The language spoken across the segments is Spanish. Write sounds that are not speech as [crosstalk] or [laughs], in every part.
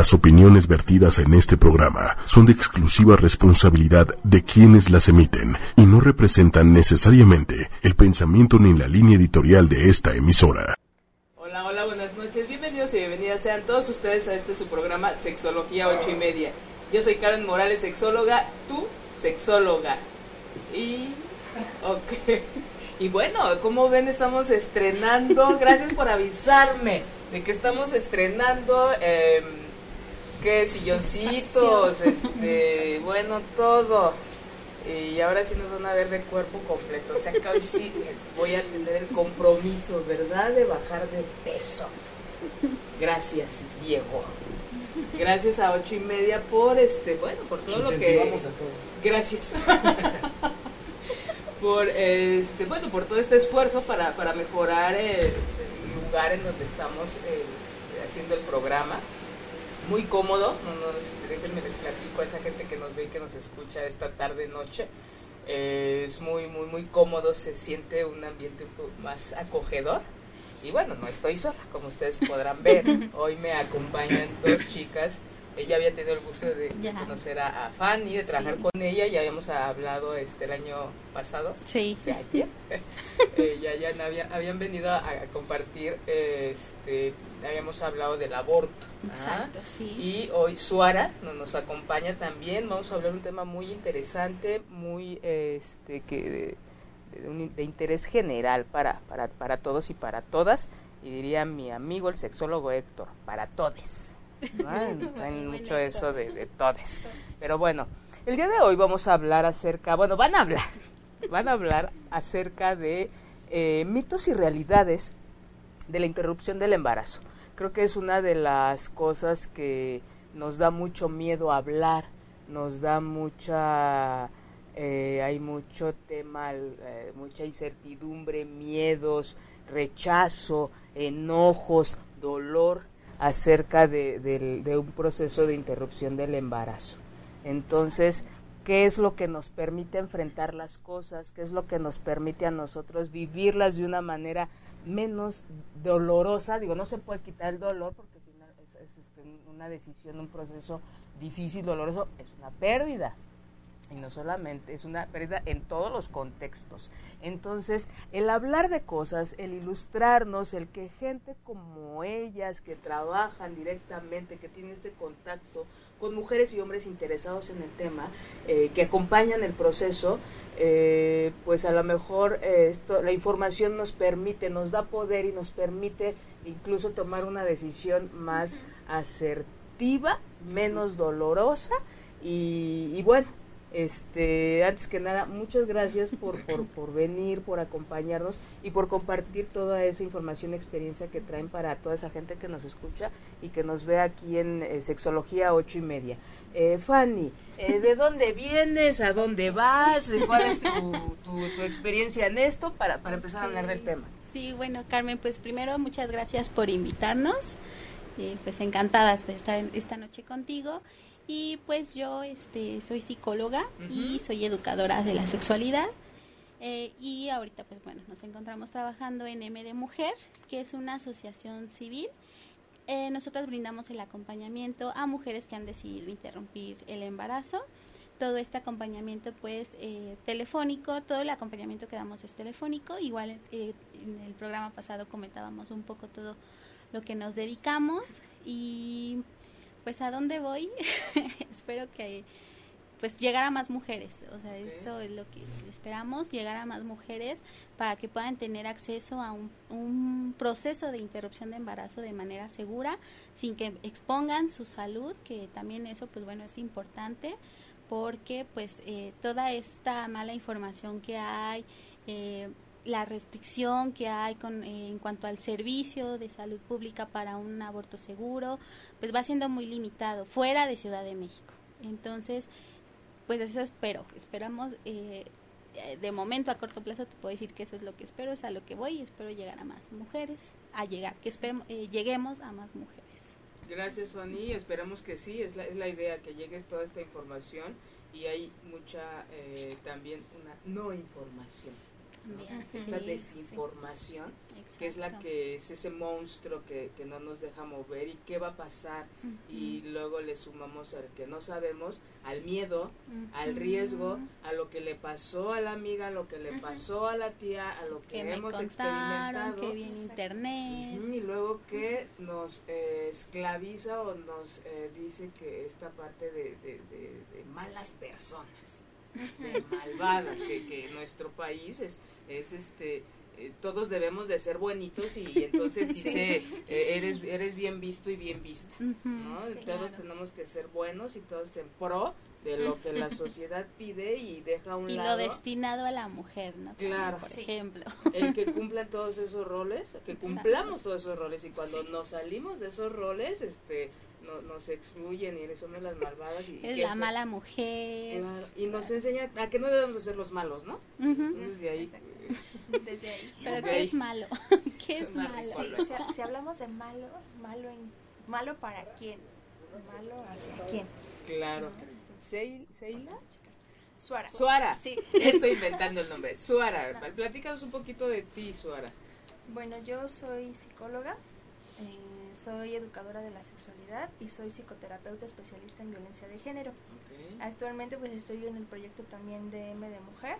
Las opiniones vertidas en este programa son de exclusiva responsabilidad de quienes las emiten y no representan necesariamente el pensamiento ni la línea editorial de esta emisora. Hola, hola, buenas noches. Bienvenidos y bienvenidas sean todos ustedes a este su programa Sexología 8 y media. Yo soy Karen Morales, sexóloga, tú, sexóloga. Y. Ok. Y bueno, como ven, estamos estrenando. Gracias por avisarme de que estamos estrenando. Eh, que silloncitos, este, bueno, todo. Y ahora sí nos van a ver de cuerpo completo. O sea, que hoy sí voy a tener el compromiso, ¿verdad?, de bajar de peso. Gracias, Diego. Gracias a ocho y media por este, bueno, por todo lo que. a todos. Gracias. [laughs] por este, bueno, por todo este esfuerzo para, para mejorar el, el lugar en donde estamos eh, haciendo el programa muy cómodo, no nos, déjenme les platico a esa gente que nos ve y que nos escucha esta tarde noche, eh, es muy muy muy cómodo, se siente un ambiente un poco más acogedor. Y bueno, no estoy sola, como ustedes podrán ver, [laughs] hoy me acompañan dos chicas, ella había tenido el gusto de, conocer a, a, Fanny, de trabajar Sí. con ella, ya habíamos hablado este el año pasado, Sí. [laughs] [laughs] eh, ya, ya había- habían venido a, a compartir, este, habíamos hablado del aborto. ¿ah? Exacto, sí. Y hoy Suara nos, nos acompaña también. Vamos a hablar de un tema muy interesante, muy este que de, de un- de interés general para, para, para todos y para todas. Y diría mi amigo el sexólogo Héctor, para todes. [laughs] ¿no? Traen Muy mucho eso de, de todes. Pero bueno, el día de hoy vamos a hablar acerca, bueno, van a hablar, [laughs] van a hablar acerca de eh, mitos y realidades de la interrupción del embarazo. Creo que es una de las cosas que nos da mucho miedo hablar, nos da mucha, eh, hay mucho tema, eh, mucha incertidumbre, miedos, rechazo, enojos, dolor acerca de, un proceso de interrupción del embarazo. Entonces, ¿qué es lo que nos permite enfrentar las cosas? ¿Qué es lo que nos permite a nosotros vivirlas de una manera menos dolorosa? Digo, no se puede quitar el dolor porque es, es, este, una decisión, un proceso difícil, doloroso, es una pérdida. Y no solamente, es una pérdida en todos los contextos. Entonces, el hablar de cosas, el ilustrarnos, el que gente como ellas que trabajan directamente, que tienen este contacto con mujeres y hombres interesados en el tema, eh, que acompañan el proceso, eh, pues a lo mejor eh, esto, la información nos permite, nos da poder y nos permite incluso tomar una decisión más asertiva, menos dolorosa y, y bueno, este, antes que nada, muchas gracias por, por, por venir, por acompañarnos y por compartir toda esa información y experiencia que traen para toda esa gente que nos escucha y que nos ve aquí en eh, Sexología ocho y media. Eh, Fanny, eh, [laughs] ¿de dónde vienes? ¿A dónde vas? Eh, ¿Cuál es tu, tu, tu experiencia en esto para, para empezar a hablar del tema? Sí, bueno, Carmen, pues primero muchas gracias por invitarnos. Eh, pues encantadas de estar esta noche contigo. Y pues yo este, soy psicóloga y Ujú. soy educadora de la sexualidad. Eh, y ahorita, pues bueno, nos encontramos trabajando en M de Mujer, que es una asociación civil. Eh, nosotras brindamos el acompañamiento a mujeres que han decidido interrumpir el embarazo. Todo este acompañamiento, pues, eh, telefónico, todo el acompañamiento que damos es telefónico. Igual eh, en el programa pasado comentábamos un poco todo lo que nos dedicamos y pues a dónde voy. [laughs] Espero que pues llegar a más mujeres, o sea, eso es lo que esperamos, llegar a más mujeres para que puedan tener acceso a un, un proceso de interrupción de embarazo de manera segura, sin que expongan su salud, que también eso, pues bueno, es importante, porque pues eh, toda esta mala información que hay, eh, la restricción que hay con, eh, en cuanto al servicio de salud pública para un aborto seguro, pues va siendo muy limitado fuera de Ciudad de México. Entonces, pues eso espero, esperamos, eh, de momento a corto plazo te puedo decir que eso es lo que espero, es a lo que voy y espero llegar a más mujeres, a llegar, que esperemos, eh, lleguemos a más mujeres. Gracias, Fanny. Esperamos que sí, es la, es la idea, que llegues toda esta información y hay mucha eh, también una no información. Esta desinformación, que es la que es ese monstruo que, que, no nos deja mover y qué va a pasar. Y luego le sumamos al que no sabemos, al miedo, al riesgo, a lo que le pasó a la amiga, a lo que le pasó a la tía, a lo que, hemos experimentado. Que viene internet. y luego que nos eh, esclaviza o nos eh, dice que esta parte de, de, de malas personas de malvadas, que, que nuestro país es, es este eh, todos debemos de ser buenitos y, entonces [laughs] dice eh, eres eres bien visto y bien vista ¿no? todos tenemos que ser buenos y todos en pro de lo que la sociedad pide y deja un y lado. lo destinado a la mujer no claro. por ejemplo. El que cumplan todos esos roles que cumplamos todos esos roles y cuando nos salimos de esos roles este no, nos excluyen y somos las malvadas. Y es la mala mujer. y nos enseña a que no debemos ser los malos, ¿no? desde ahí. [laughs] Desde ahí. Pero ¿qué es malo? [laughs] ¿Qué es malo? si, hablamos de malo, malo, en, malo para quién, malo hacia quién. Claro. ¿Seila? Suara. Suara. Sí. [laughs] Estoy inventando el nombre. Suara. Platícanos un poquito de ti, Suara. Bueno, yo soy psicóloga. Soy educadora de la sexualidad y soy psicoterapeuta especialista en violencia de género. Actualmente pues estoy en el proyecto también de M de Mujer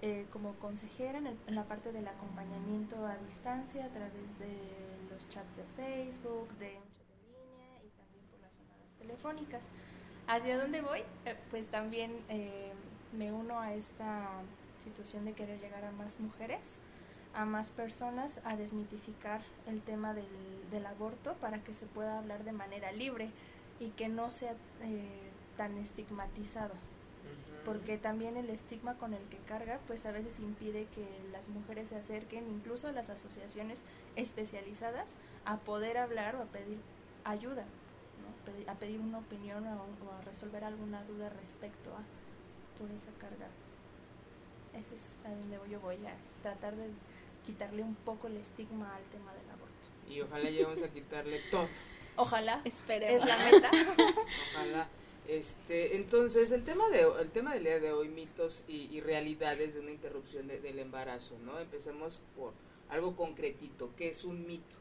eh, como consejera en, la parte del acompañamiento a distancia a través de los chats de Facebook, de línea y también por las llamadas telefónicas. ¿Hacia dónde voy? Eh, pues también eh, me uno a esta situación de querer llegar a más mujeres a más personas a desmitificar el tema del, del aborto para que se pueda hablar de manera libre y que no sea eh, tan estigmatizado. Porque también el estigma con el que carga pues a veces impide que las mujeres se acerquen incluso a las asociaciones especializadas a poder hablar o a pedir ayuda a pedir una opinión o, a resolver alguna duda respecto a por esa carga. Ese es a donde yo voy a tratar de quitarle un poco el estigma al tema del aborto. Y ojalá lleguemos a quitarle todo. Ojalá, esperemos. Es la meta. [laughs] ojalá. Este, entonces, el tema, de, el tema del día de hoy, mitos y, realidades de una interrupción del embarazo, ¿no? Empecemos por algo concretito, ¿qué es un mito?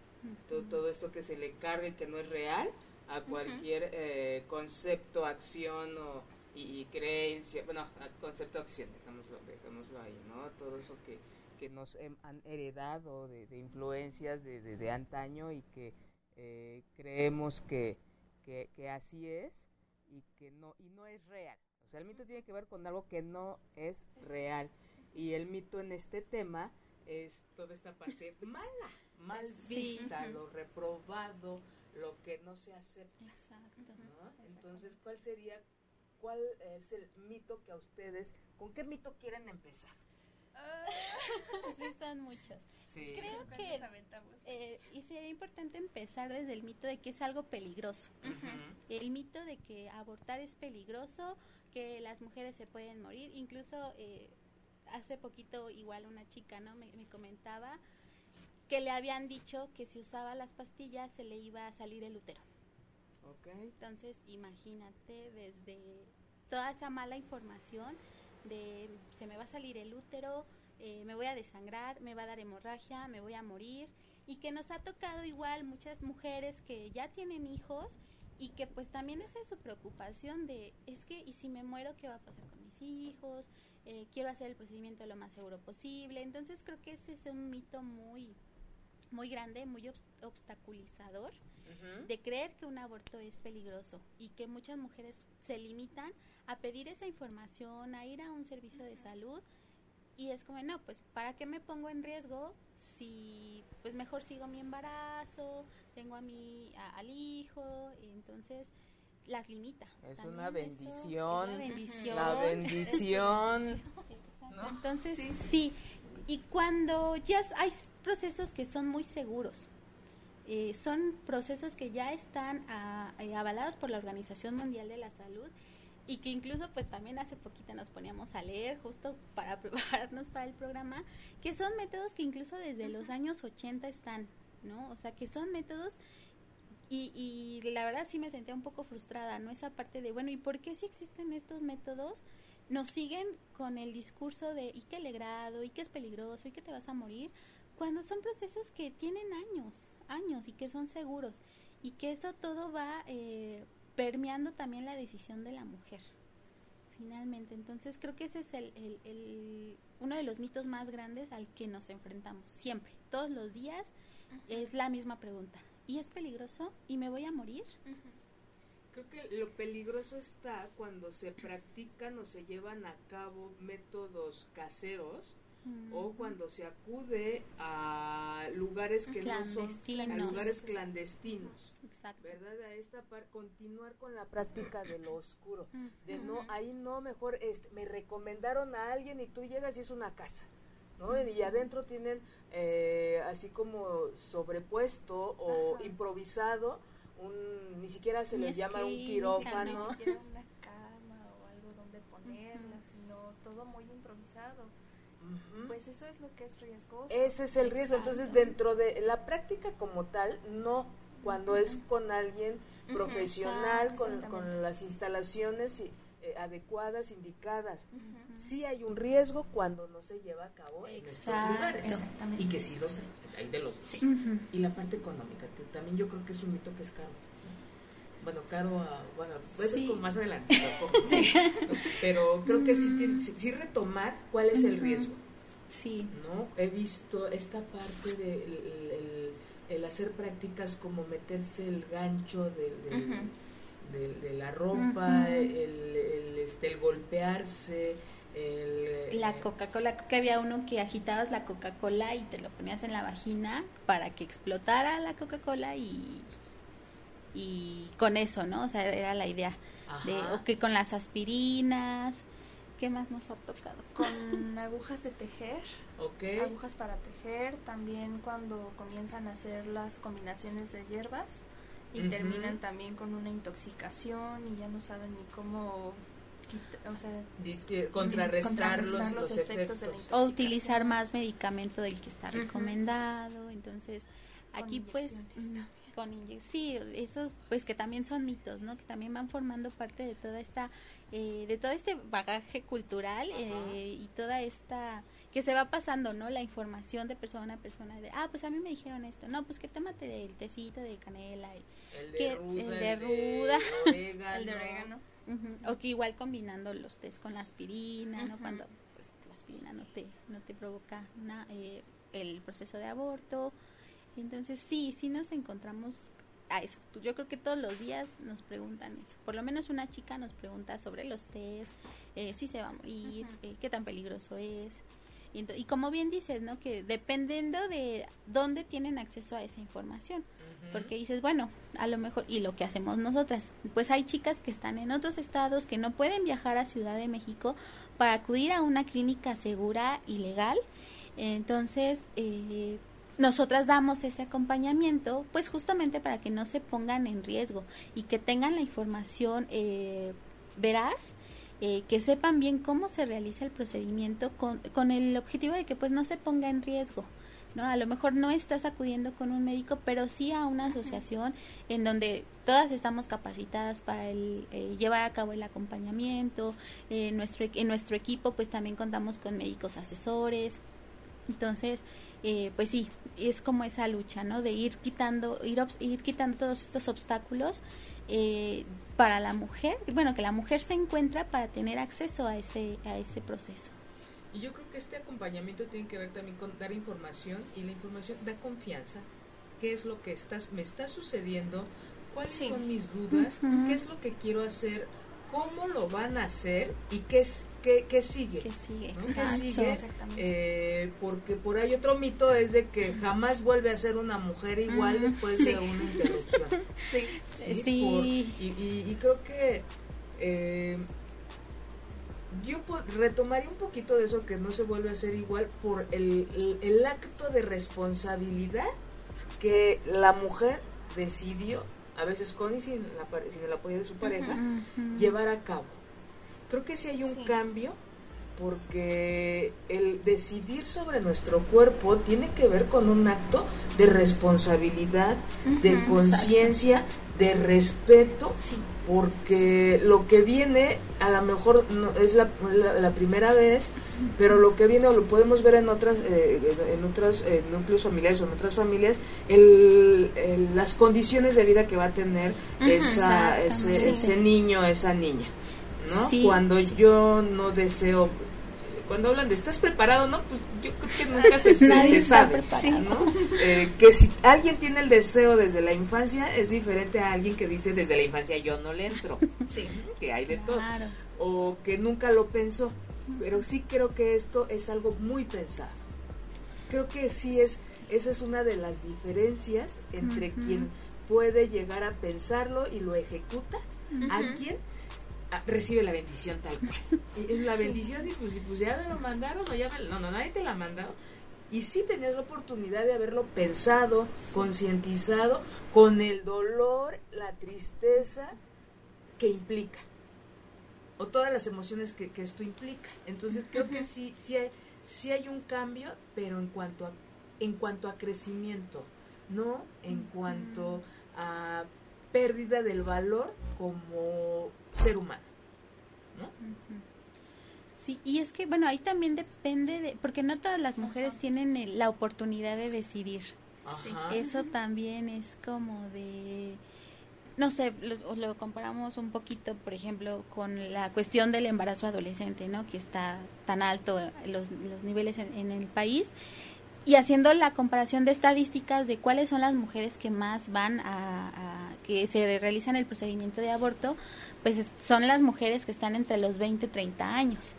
todo, todo, esto que se le cargue que no es real a cualquier eh, concepto, acción o, y, creencia, bueno, concepto, acción, dejémoslo, dejémoslo ahí, ¿no? Todo eso que, que nos han heredado de, influencias de, de, antaño y que eh, creemos que, que, así es y que no y no es real. O sea, el mito tiene que ver con algo que no es real y el mito en este tema es toda esta parte [laughs] mala, mal vista, lo reprobado, lo que no se acepta. Entonces, ¿cuál sería cuál es el mito que a ustedes, con qué mito quieren empezar? [laughs] sí, son muchos. Creo que eh, y sería importante empezar desde el mito de que es algo peligroso. El mito de que abortar es peligroso, que las mujeres se pueden morir. Incluso eh, hace poquito igual una chica no me, comentaba que le habían dicho que si usaba las pastillas se le iba a salir el útero. Entonces imagínate desde toda esa mala información de se me va a salir el útero, eh, me voy a desangrar, me va a dar hemorragia, me voy a morir. Y que nos ha tocado igual muchas mujeres que ya tienen hijos y que pues también esa es su preocupación de es que y si me muero qué va a pasar con mis hijos eh, quiero hacer el procedimiento lo más seguro posible entonces creo que ese es un mito muy muy grande muy obstaculizador de creer que un aborto es peligroso y que muchas mujeres se limitan a pedir esa información, a ir a un servicio de salud y es como, no, pues ¿para qué me pongo en riesgo si pues mejor sigo mi embarazo, tengo a mi al hijo, entonces las limita. Es una bendición. una bendición. La bendición. [laughs] Entonces, sí. Y cuando ya hay procesos que son muy seguros, eh, son procesos que ya están ah, eh, avalados por la Organización Mundial de la Salud y que incluso pues también hace poquito nos poníamos a leer justo para [laughs] prepararnos para el programa, que son métodos que incluso desde los años 80 están, ¿no? O sea, que son métodos y, y la verdad sí me sentía un poco frustrada, ¿no? Esa parte de, bueno, ¿y por qué si existen estos métodos nos siguen con el discurso de y que legrado, y que es peligroso, y que te vas a morir, cuando son procesos que tienen años, años y que son seguros y que eso todo va eh, permeando también la decisión de la mujer finalmente. Entonces creo que ese es el, el, uno de los mitos más grandes al que nos enfrentamos siempre, todos los días es la misma pregunta. ¿Y es peligroso? ¿Y me voy a morir? Creo que lo peligroso está cuando se practican o se llevan a cabo métodos caseros o cuando se acude a lugares que no son a lugares clandestinos Exacto. verdad a esta par continuar con la práctica de lo oscuro de no ahí no mejor este me recomendaron a alguien y tú llegas y es una casa ¿no? y adentro tienen eh, así como sobrepuesto o improvisado un ni siquiera se les llama un quirófano. ni siquiera una cama o algo donde ponerla sino todo muy improvisado pues eso es lo que es riesgoso. Ese es el riesgo. Entonces, dentro de la práctica como tal, no. Cuando es con alguien profesional, con, con, las instalaciones eh, adecuadas, indicadas. Sí hay un riesgo cuando no se lleva a cabo en estos lugares. Y que sí los hay de los Y la parte económica, también yo creo que es un mito que es caro bueno, caro a, bueno, puede ser más adelante, [laughs] pero creo que sí, sí, retomar cuál es el riesgo. Sí. ¿No? He visto esta parte de el, hacer prácticas como meterse el gancho de, la ropa, el, este, el golpearse, el, la Coca-Cola, creo que había uno que agitabas la Coca-Cola y te lo ponías en la vagina para que explotara la Coca-Cola y y con eso, ¿no? O sea, era la idea. De, o que con las aspirinas, ¿qué más nos ha tocado? Con agujas de tejer. Okay. Agujas para tejer, también cuando comienzan a hacer las combinaciones de hierbas y terminan también con una intoxicación y ya no saben ni cómo o sea, contrarrestar, los, efectos, de la o utilizar más medicamento del que está recomendado entonces aquí pues con sí esos pues que también son mitos no que también van formando parte de toda esta eh, de todo este bagaje cultural eh, y toda esta que se va pasando no la información de persona a persona de ah pues a mí me dijeron esto no pues que tómate del tecito de canela y el de ruda, el de ruda. el de orégano, [laughs] o que igual combinando los test con la aspirina no cuando pues la aspirina no te no te provoca una, eh, el proceso de aborto. Entonces sí, sí nos encontramos a eso. Yo creo que todos los días nos preguntan eso. Por lo menos una chica nos pregunta sobre los test, eh, si se va a morir, eh, qué tan peligroso es. Y, como bien dices, ¿no? Que dependiendo de dónde tienen acceso a esa información. Porque dices, bueno, a lo mejor, y lo que hacemos nosotras, pues hay chicas que están en otros estados que no pueden viajar a Ciudad de México para acudir a una clínica segura y legal. Entonces, eh, nosotras damos ese acompañamiento, pues justamente para que no se pongan en riesgo y que tengan la información eh, veraz, eh, que sepan bien cómo se realiza el procedimiento con, con el objetivo de que pues no se ponga en riesgo. ¿no? A lo mejor no estás acudiendo con un médico, pero sí a una asociación en donde todas estamos capacitadas para el, eh, llevar a cabo el acompañamiento. nuestro, en nuestro equipo pues también contamos con médicos asesores. Entonces, eh, pues sí, es como esa lucha, ¿no? De ir quitando, ir, ir quitando todos estos obstáculos eh, para la mujer, bueno, que la mujer se encuentra para tener acceso a ese, a ese proceso. Y yo creo que este acompañamiento tiene que ver también con dar información y la información da confianza. ¿Qué es lo que estás, me está sucediendo? ¿Cuáles son mis dudas? ¿Qué es lo que quiero hacer? Cómo lo van a hacer y qué, qué, qué sigue. ¿Qué sigue? Eh, porque por ahí otro mito es de que jamás vuelve a ser una mujer igual después de una [laughs] interrupción. Sí, sí. y, creo que eh, yo retomaría un poquito de eso que no se vuelve a ser igual por el, el acto de responsabilidad que la mujer decidió a veces con y sin, el apoyo de su pareja, llevar a cabo. Creo que sí hay un cambio porque el decidir sobre nuestro cuerpo tiene que ver con un acto de responsabilidad, de conciencia, de respeto, porque lo que viene a lo mejor no, es la, la, primera vez, pero lo que viene o lo podemos ver en otras eh, en otros núcleos familiares o en otras familias, el, las condiciones de vida que va a tener esa, ese, ese, niño, esa niña. ¿no? Cuando yo no deseo cuando hablan de estás preparado, ¿no? Pues yo creo que nunca se, [laughs] se, sabe, ¿no? Eh, que si alguien tiene el deseo desde la infancia es diferente a alguien que dice desde la infancia yo no le entro, [laughs] sí, que hay de todo, o que nunca lo pensó, pero sí creo que esto es algo muy pensado. Creo que sí es, esa es una de las diferencias entre quien puede llegar a pensarlo y lo ejecuta, a quien recibe la bendición tal cual. La bendición y pues, pues, ya me lo mandaron o ya me, no, no, nadie te la ha mandado. Y sí tenías la oportunidad de haberlo pensado, concientizado, con el dolor, la tristeza que implica. O todas las emociones que, esto implica. Entonces creo que sí, sí hay, sí hay un cambio, pero en cuanto a, en cuanto a crecimiento, no en cuanto a pérdida del valor como ser humano. ¿no? Sí, y es que, bueno, ahí también depende de, porque no todas las mujeres tienen la oportunidad de decidir. Sí. Eso también es como de, no sé, lo, comparamos un poquito, por ejemplo, con la cuestión del embarazo adolescente, ¿no? Que está tan alto los, los niveles en, el país. Y haciendo la comparación de estadísticas de cuáles son las mujeres que más van a, a que se realizan el procedimiento de aborto, pues son las mujeres que están entre los 20 y 30 años,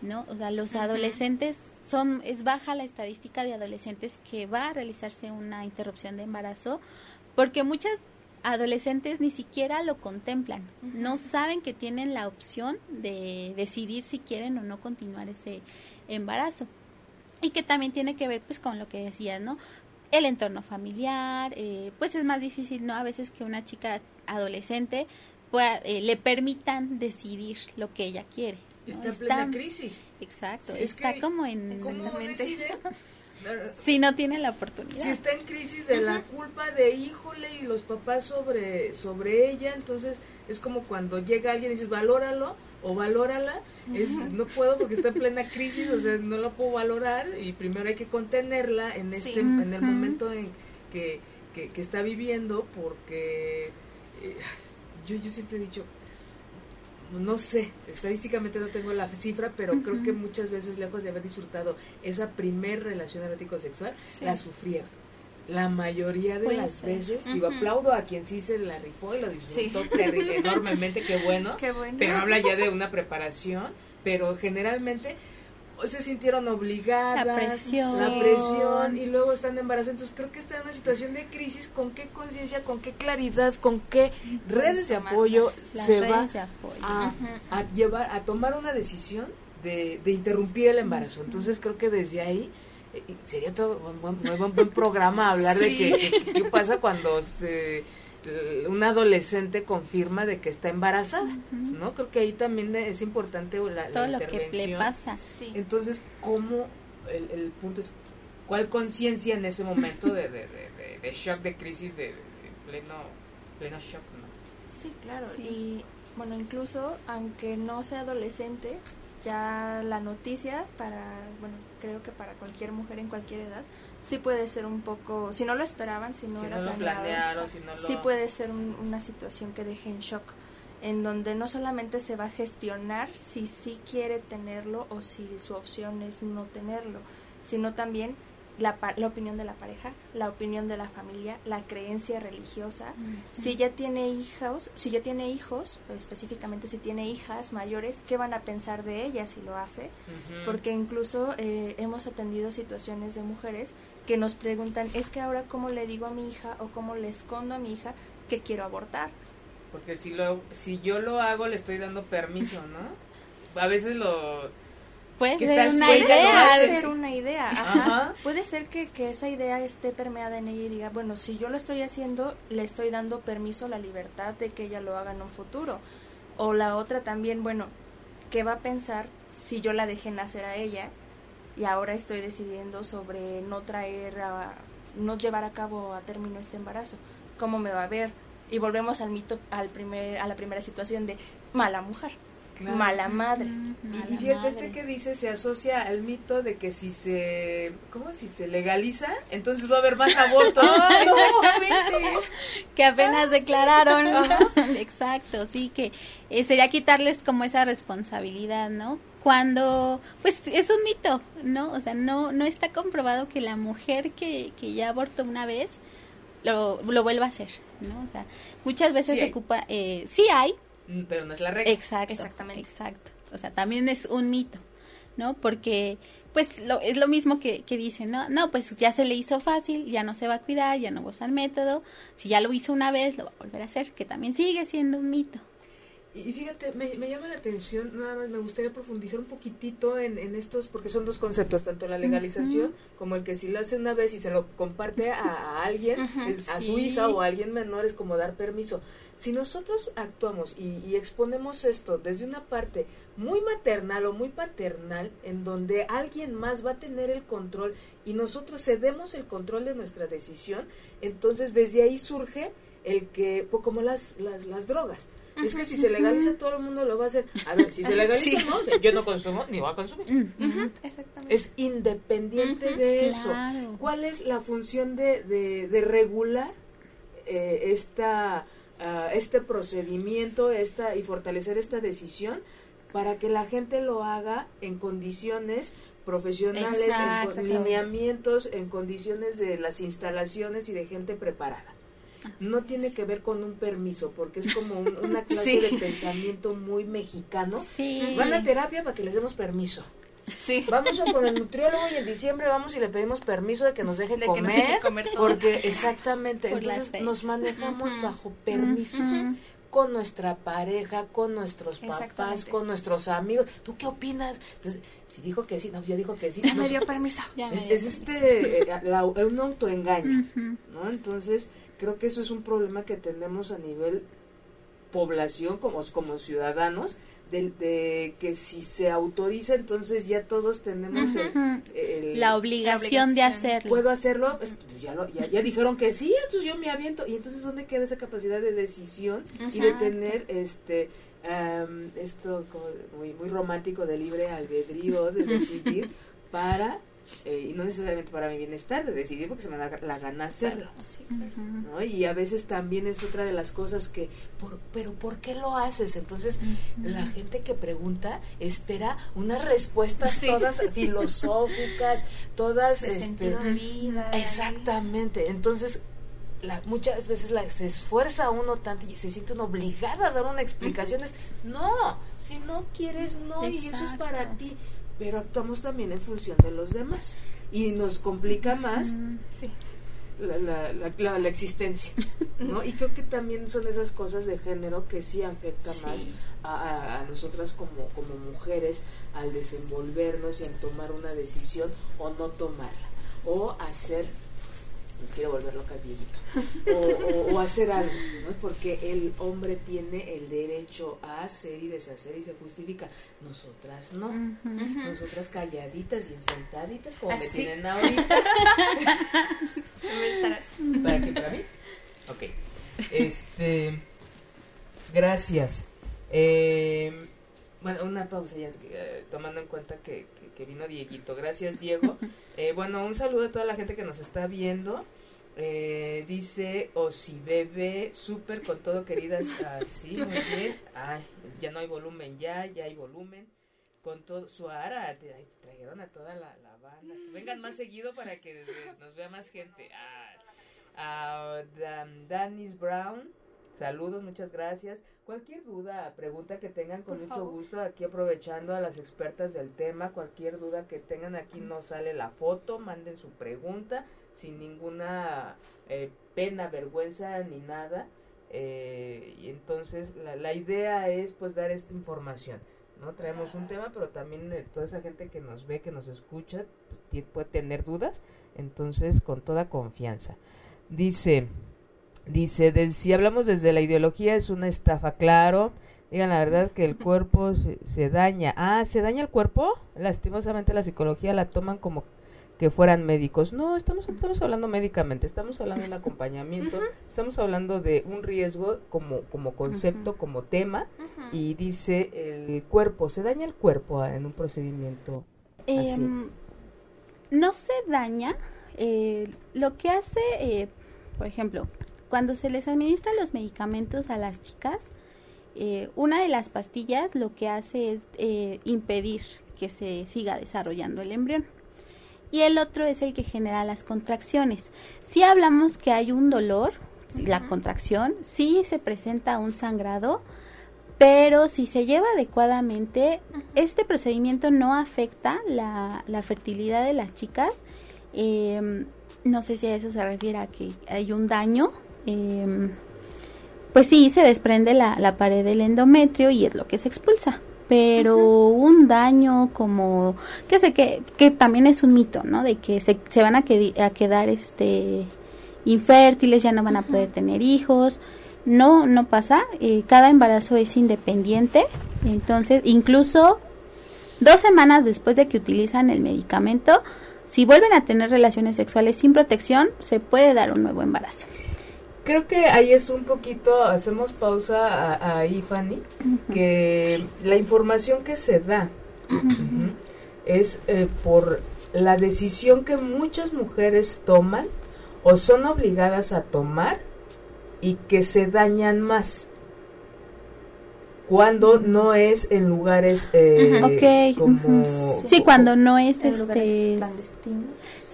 ¿no? O sea, los adolescentes son es baja la estadística de adolescentes que va a realizarse una interrupción de embarazo porque muchas adolescentes ni siquiera lo contemplan, no saben que tienen la opción de decidir si quieren o no continuar ese embarazo. Y que también tiene que ver pues con lo que decías, ¿no? El entorno familiar, eh, pues es más difícil, ¿no? A veces que una chica adolescente eh, le permitan decidir lo que ella quiere. Está en plena crisis. Exacto, está como en... [laughs] si no tiene la oportunidad. Si está en crisis de la culpa de híjole y los papás sobre, sobre ella, entonces es como cuando llega alguien y dices, valóralo o valórala, es no puedo porque está en plena crisis, o sea, no la puedo valorar y primero hay que contenerla en este en el momento en que, que, está viviendo porque eh, yo, yo siempre he dicho, no sé, estadísticamente no tengo la cifra, pero creo que muchas veces, lejos de haber disfrutado esa primer relación erótico-sexual, la sufrieron. La mayoría de las veces, digo, aplaudo a quien sí se la rifó y lo disfrutó enormemente, qué bueno, qué bueno, pero habla ya de una preparación, pero generalmente se sintieron obligadas, la presión. la presión y luego están embarazadas. Entonces creo que está en una situación de crisis. ¿Con qué conciencia, con qué claridad, con qué redes de apoyo se va A, llevar, a tomar una decisión de, interrumpir el embarazo? Entonces creo que desde ahí sería todo un buen, buen, programa hablar de qué pasa cuando se un adolescente confirma de que está embarazada, ¿no? Creo que ahí también es importante la, Todo lo que le pasa. Entonces, ¿cómo? El, punto es, ¿cuál conciencia en ese momento de, de, de, shock, de crisis, de, pleno, pleno shock, ¿no? Sí, claro. Y bueno, incluso aunque no sea adolescente, ya la noticia para, bueno, creo que para cualquier mujer en cualquier edad, sí puede ser un poco, si no lo esperaban, si no era planeado, sí puede ser una situación que deje en shock, en donde no solamente se va a gestionar si sí quiere tenerlo o si su opción es no tenerlo, sino también la, la, opinión de la pareja, la opinión de la familia, la creencia religiosa. Si ya tiene hijos, si ya tiene hijos, específicamente si tiene hijas mayores, ¿qué van a pensar de ella si lo hace? Porque incluso eh, hemos atendido situaciones de mujeres que nos preguntan, es que ahora cómo le digo a mi hija o cómo le escondo a mi hija que quiero abortar. Porque si lo si yo lo hago le estoy dando permiso, ¿no? A veces lo Puede ser una idea. Puede ser una idea. Puede ser que, que, esa idea esté permeada en ella y diga, bueno, si yo lo estoy haciendo, le estoy dando permiso, la libertad de que ella lo haga en un futuro. O la otra también, bueno, ¿qué va a pensar si yo la dejé nacer a ella y ahora estoy decidiendo sobre no traer, a, no llevar a cabo a término este embarazo? ¿Cómo me va a ver? Y volvemos al mito, al primer, a la primera situación de mala mujer. Mala madre. y, fíjate, este que dice se asocia al mito de que si se, ¿cómo? Si se legaliza, entonces va a haber más abortos. [laughs] [laughs] que apenas declararon. [laughs] Exacto, sí, que eh, sería quitarles como esa responsabilidad, ¿no? Cuando, pues es un mito, ¿no? O sea, no, no está comprobado que la mujer que, que ya abortó una vez lo, lo vuelva a hacer, ¿no? O sea, muchas veces se ocupa, eh, sí hay, pero no es la regla. Exacto, exactamente. Exacto. O sea, también es un mito, ¿no? Porque pues lo, es lo mismo que, que dicen, ¿no? No, pues ya se le hizo fácil, ya no se va a cuidar, ya no va a usar método, si ya lo hizo una vez, lo va a volver a hacer, que también sigue siendo un mito. Y fíjate, me, me, llama la atención, nada más me gustaría profundizar un poquitito en, en estos, porque son dos conceptos, tanto la legalización como el que si lo hace una vez y se lo comparte a, [laughs] alguien, a su hija o a alguien menor, es como dar permiso. Si nosotros actuamos y, y, exponemos esto desde una parte muy maternal o muy paternal, en donde alguien más va a tener el control y nosotros cedemos el control de nuestra decisión, entonces desde ahí surge el que, pues, como las, las, las drogas es que si se legaliza todo el mundo lo va a hacer. A ver, si se [laughs] legaliza, no, yo no consumo ni voy a consumir. Exactamente. Es independiente de eso. ¿Cuál es la función de, de, regular eh, esta, ah, este procedimiento esta y fortalecer esta decisión para que la gente lo haga en condiciones profesionales, en lineamientos, en condiciones de las instalaciones y de gente preparada? No tiene que ver con un permiso, porque es como [laughs] una clase de pensamiento muy mexicano. Van a terapia para que les demos permiso. Sí. Vamos con el [laughs] nutriólogo y en diciembre vamos y le pedimos permiso de que nos dejen comer, porque [laughs] exactamente, entonces nos manejamos bajo permisos. con nuestra pareja, con nuestros papás, con nuestros amigos. ¿Tú qué opinas? Entonces, si dijo que sí, no, ya dijo que sí. Ya me dio permiso. Es, este, eh, un autoengaño, ¿no? Entonces, creo que eso es un problema que tenemos a nivel población como, como ciudadanos de, que si se autoriza entonces ya todos tenemos la, obligación de hacerlo. Puedo hacerlo pues, pues ya, ya, dijeron que sí entonces yo me aviento. Y entonces dónde queda esa capacidad de decisión y de tener este esto muy muy romántico de libre albedrío de decidir [laughs] para eh, y no necesariamente para mi bienestar, de decidir porque se me da la gana hacerlo. ¿no? Y a veces también es otra de las cosas que, por, pero ¿por qué lo haces? Entonces, la gente que pregunta espera unas respuestas todas [laughs] filosóficas, todas... De este, de vida. Exactamente. Entonces, la, muchas veces la, se esfuerza uno tanto y se siente uno obligada a dar una explicación. Es, no, si no quieres, no, y eso es para ti pero actuamos también en función de los demás y nos complica más la, la, la, existencia, ¿no? Y creo que también son esas cosas de género que sí afectan más a, a, nosotras como, como mujeres al desenvolvernos y en tomar una decisión o no tomarla, o hacer nos quiere volver locas Dieguito. O, o, hacer algo, ¿no? Porque el hombre tiene el derecho a hacer y deshacer y se justifica. Nosotras no. Nosotras calladitas, bien sentaditas, como me tienen ahorita. [laughs] ¿Para qué? ¿Para mí? Ok. Este. Gracias. Eh, bueno, una pausa ya, eh, tomando en cuenta que, que, vino Dieguito. Gracias, Diego. [laughs] Eh, bueno, un saludo a toda la gente que nos está viendo. Eh, dice bebe súper con todo, queridas. Así, muy bien. Ay, ya no hay volumen, ya, ya hay volumen. Con todo, Suara, te, trajeron a toda la, banda. Vengan más seguido para que nos vea más gente. Ah, Danis Brown, saludos, muchas gracias. Cualquier duda, pregunta que tengan con mucho gusto, aquí aprovechando a las expertas del tema, cualquier duda que tengan aquí no sale la foto, manden su pregunta sin ninguna eh, pena, vergüenza ni nada. Eh, y entonces la, la, idea es pues dar esta información. ¿no? Traemos un tema, pero también eh, toda esa gente que nos ve, que nos escucha, pues, puede tener dudas, entonces con toda confianza. Dice, Dice, si hablamos desde la ideología es una estafa, claro. Digan la verdad que el cuerpo se, daña. Ah, ¿se daña el cuerpo? Lastimosamente la psicología la toman como que fueran médicos. No, estamos, estamos hablando médicamente, estamos hablando de un acompañamiento, estamos hablando de un riesgo como, como concepto, como tema, y dice el cuerpo, ¿se daña el cuerpo en un procedimiento así? Em, no se daña, eh, lo que hace, eh, por ejemplo, cuando se les administra los medicamentos a las chicas, eh, una de las pastillas lo que hace es impedir que se siga desarrollando el embrión y el otro es el que genera las contracciones. Si hablamos que hay un dolor, la contracción, sí se presenta un sangrado, pero si se lleva adecuadamente, este procedimiento no afecta la, fertilidad de las chicas. Em, no sé si a eso se refiere a que hay un daño. Em, pues sí, se desprende la, la pared del endometrio y es lo que se expulsa pero un daño como que sé que, que también es un mito, ¿no? De que se, se van a, a quedar este infértiles, ya no van a poder tener hijos. No, no pasa. Eh, cada embarazo es independiente. Entonces, incluso dos semanas después de que utilizan el medicamento, si vuelven a tener relaciones sexuales sin protección, se puede dar un nuevo embarazo creo que ahí es un poquito, hacemos pausa ahí, Fanny, que la información que se da es eh, por la decisión que muchas mujeres toman o son obligadas a tomar y que se dañan más cuando no es en lugares eh, como sí cuando no es este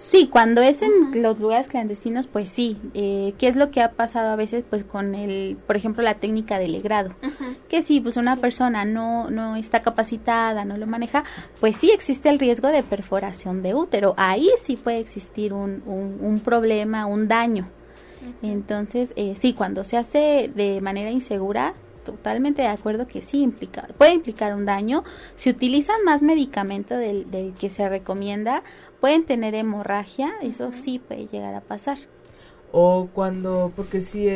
Sí, cuando es en los lugares clandestinos, pues sí. Eh, ¿Qué es lo que ha pasado a veces, pues con el, por ejemplo, la técnica del legrado? Que si pues una persona no, no está capacitada, no lo maneja, pues sí existe el riesgo de perforación de útero. Ahí sí puede existir un, un, problema, un daño. Entonces, eh, sí, cuando se hace de manera insegura, totalmente de acuerdo que sí implica, puede implicar un daño. Si utilizan más medicamento del, del que se recomienda, pueden tener hemorragia, eso sí puede llegar a pasar. O cuando, porque sí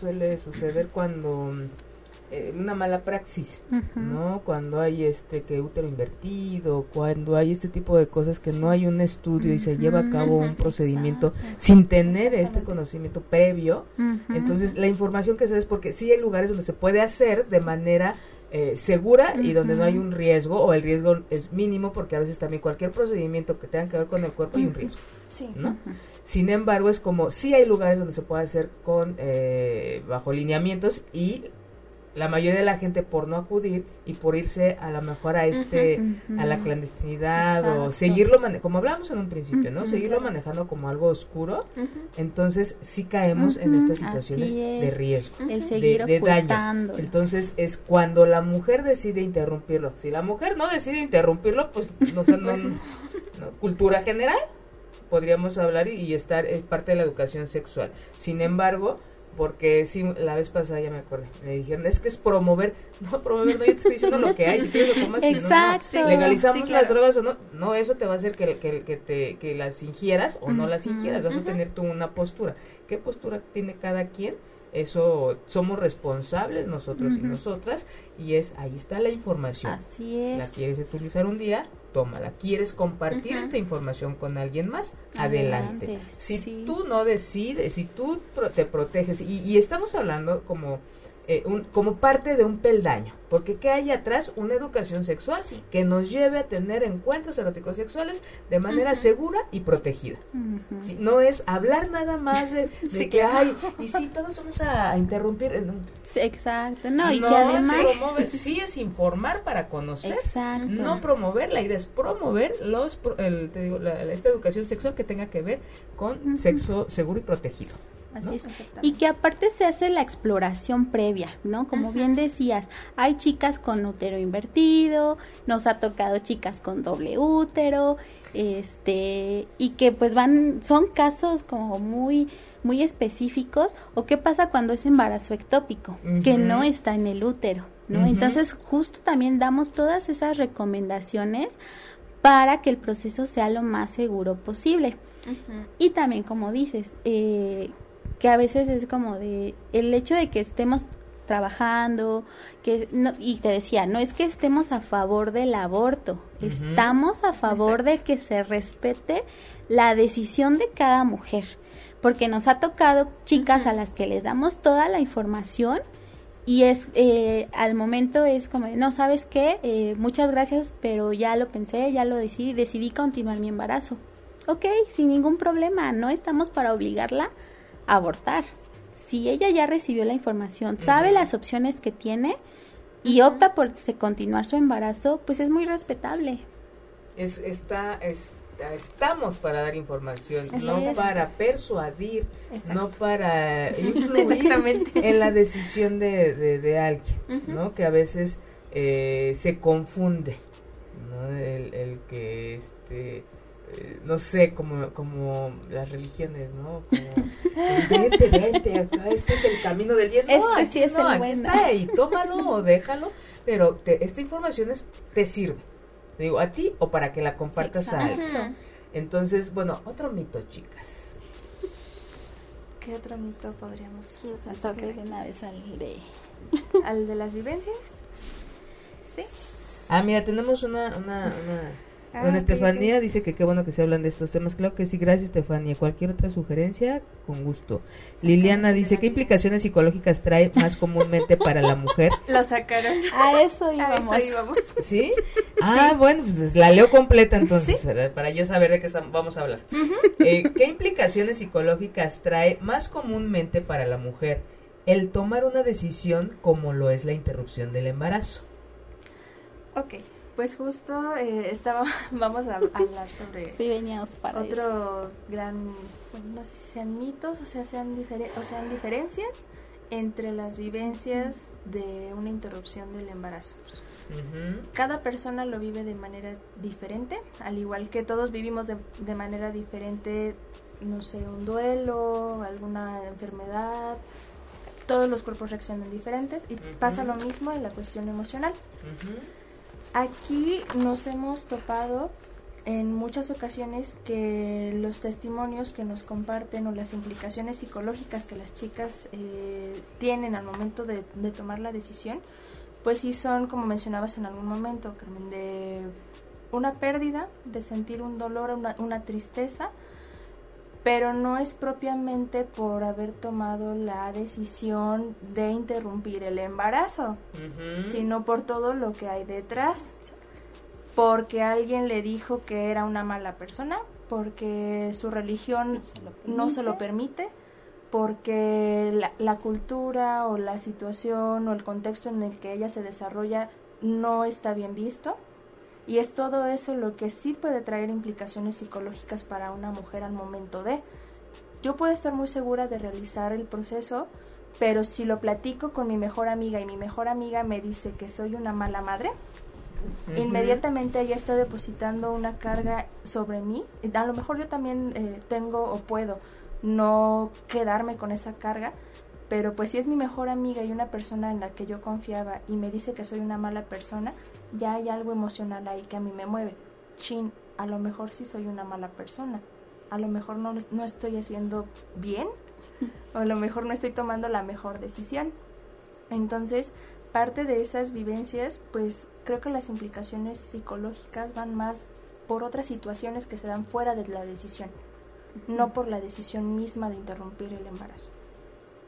suele suceder cuando eh, una mala praxis, ¿no? Cuando hay este que útero invertido, cuando hay este tipo de cosas que no hay un estudio y se lleva a cabo un procedimiento sin tener este conocimiento previo, entonces la información que se da es porque sí hay lugares donde se puede hacer de manera eh, segura y donde no hay un riesgo o el riesgo es mínimo porque a veces también cualquier procedimiento que tenga que ver con el cuerpo hay un riesgo. ¿no? Sin embargo, es como si hay lugares donde se puede hacer con eh, bajo lineamientos y la mayoría de la gente por no acudir y por irse a lo mejor a este a la clandestinidad o seguirlo como hablamos en un principio no seguirlo manejando como algo oscuro entonces sí caemos en estas situaciones de riesgo de, daño. entonces es cuando la mujer decide interrumpirlo. Si la mujer no decide interrumpirlo pues [laughs] no, sé, no, cultura general podríamos hablar y, y estar es parte de la educación sexual. Sin embargo porque sí, la vez pasada ya me acordé, me dijeron, es que es promover, [laughs] no, promover, no, yo te estoy diciendo lo que hay, si quieres lo Exacto. Si no, legalizamos las drogas o no, no, eso te va a hacer que, que, que, te, que las ingieras o no las ingieras, vas a tener tú una postura. ¿Qué postura tiene cada quien? Eso somos responsables nosotros y nosotras y es ahí está la información. Así es. La quieres utilizar un día, tómala. ¿Quieres compartir esta información con alguien más? Adelante. Si tú no decides, si tú te proteges y, y estamos hablando como eh, un, como parte de un peldaño, porque ¿qué hay atrás? Una educación sexual que nos lleve a tener encuentros eróticos sexuales de manera segura y protegida. no es hablar nada más de, [laughs] que hay, y si todos vamos a interrumpir. exacto, no, y que además... sí es informar para conocer, no promover, la idea es promover los, el, te digo, esta educación sexual que tenga que ver con sexo seguro y protegido. Así es. Y que aparte se hace la exploración previa, ¿no? Como bien decías, hay chicas con útero invertido, nos ha tocado chicas con doble útero, este, y que pues van, son casos como muy, muy específicos, o qué pasa cuando es embarazo ectópico, que no está en el útero, ¿no? Entonces, justo también damos todas esas recomendaciones para que el proceso sea lo más seguro posible. Y también, como dices, eh, que a veces es como de el hecho de que estemos trabajando, que no, y te decía, no es que estemos a favor del aborto, estamos a favor de que se respete la decisión de cada mujer, porque nos ha tocado chicas a las que les damos toda la información y es eh, al momento es como no sabes qué eh, muchas gracias pero ya lo pensé ya lo decidí decidí continuar mi embarazo ok sin ningún problema no estamos para obligarla abortar. Si ella ya recibió la información sabe las opciones que tiene y opta por continuar su embarazo pues es muy respetable. Es está estamos para dar información, no para persuadir, no para [laughs] influir en la decisión de, de, alguien, ¿no? Que a veces eh, se confunde, ¿no? El, que, este, no sé, como, como las religiones, ¿no? Como, vente, vente, acá, este es el camino del bien. No, este sí es el bueno. está, y tómalo o déjalo, pero esta información es, te sirve digo, a ti o para que la compartas a alguien. Entonces, bueno, otro mito, chicas. ¿Qué otro mito podríamos sacar de una vez al de... ¿Al de las vivencias? Sí. Ah, mira, tenemos una, una, una Ah, Estefanía dice que qué bueno que se hablan de estos temas. Claro que sí, gracias Estefanía. Cualquier otra sugerencia, con gusto. Liliana dice, ¿qué implicaciones psicológicas trae más comúnmente para la mujer? [laughs] La sacaron. A eso íbamos. ¿Sí? Ah, bueno, pues la leo completa entonces, para yo saber de qué vamos a hablar. Eh, ¿Qué implicaciones psicológicas trae más comúnmente para la mujer el tomar una decisión como lo es la interrupción del embarazo? Ok. Pues justo eh, estaba, [laughs] vamos a hablar sobre sí, veníamos para otro gran, no sé si sean mitos o sea, sean, o sean diferencias entre las vivencias de una interrupción del embarazo. Cada persona lo vive de manera diferente, al igual que todos vivimos de, de manera diferente, no sé, un duelo, alguna enfermedad, todos los cuerpos reaccionan diferentes y pasa lo mismo en la cuestión emocional. Aquí nos hemos topado en muchas ocasiones que los testimonios que nos comparten o las implicaciones psicológicas que las chicas eh, tienen al momento de, tomar la decisión, pues sí son, como mencionabas en algún momento, Carmen, de una pérdida, de sentir un dolor, una, una tristeza, pero no es propiamente por haber tomado la decisión de interrumpir el embarazo, sino por todo lo que hay detrás. Porque alguien le dijo que era una mala persona, porque su religión no se lo permite, porque la, la cultura o la situación o el contexto en el que ella se desarrolla no está bien visto y es todo eso lo que sí puede traer implicaciones psicológicas para una mujer al momento de. Yo puedo estar muy segura de realizar el proceso, pero si lo platico con mi mejor amiga y mi mejor amiga me dice que soy una mala madre, inmediatamente ella está depositando una carga sobre mí. A lo mejor yo también eh, tengo o puedo no quedarme con esa carga, pero pues si es mi mejor amiga y una persona en la que yo confiaba y me dice que soy una mala persona, ya hay algo emocional ahí que a mí me mueve. Chin, a lo mejor sí soy una mala persona, a lo mejor no, no estoy haciendo bien, o a lo mejor no estoy tomando la mejor decisión. Entonces, parte de esas vivencias, pues creo que las implicaciones psicológicas van más por otras situaciones que se dan fuera de la decisión, no por la decisión misma de interrumpir el embarazo.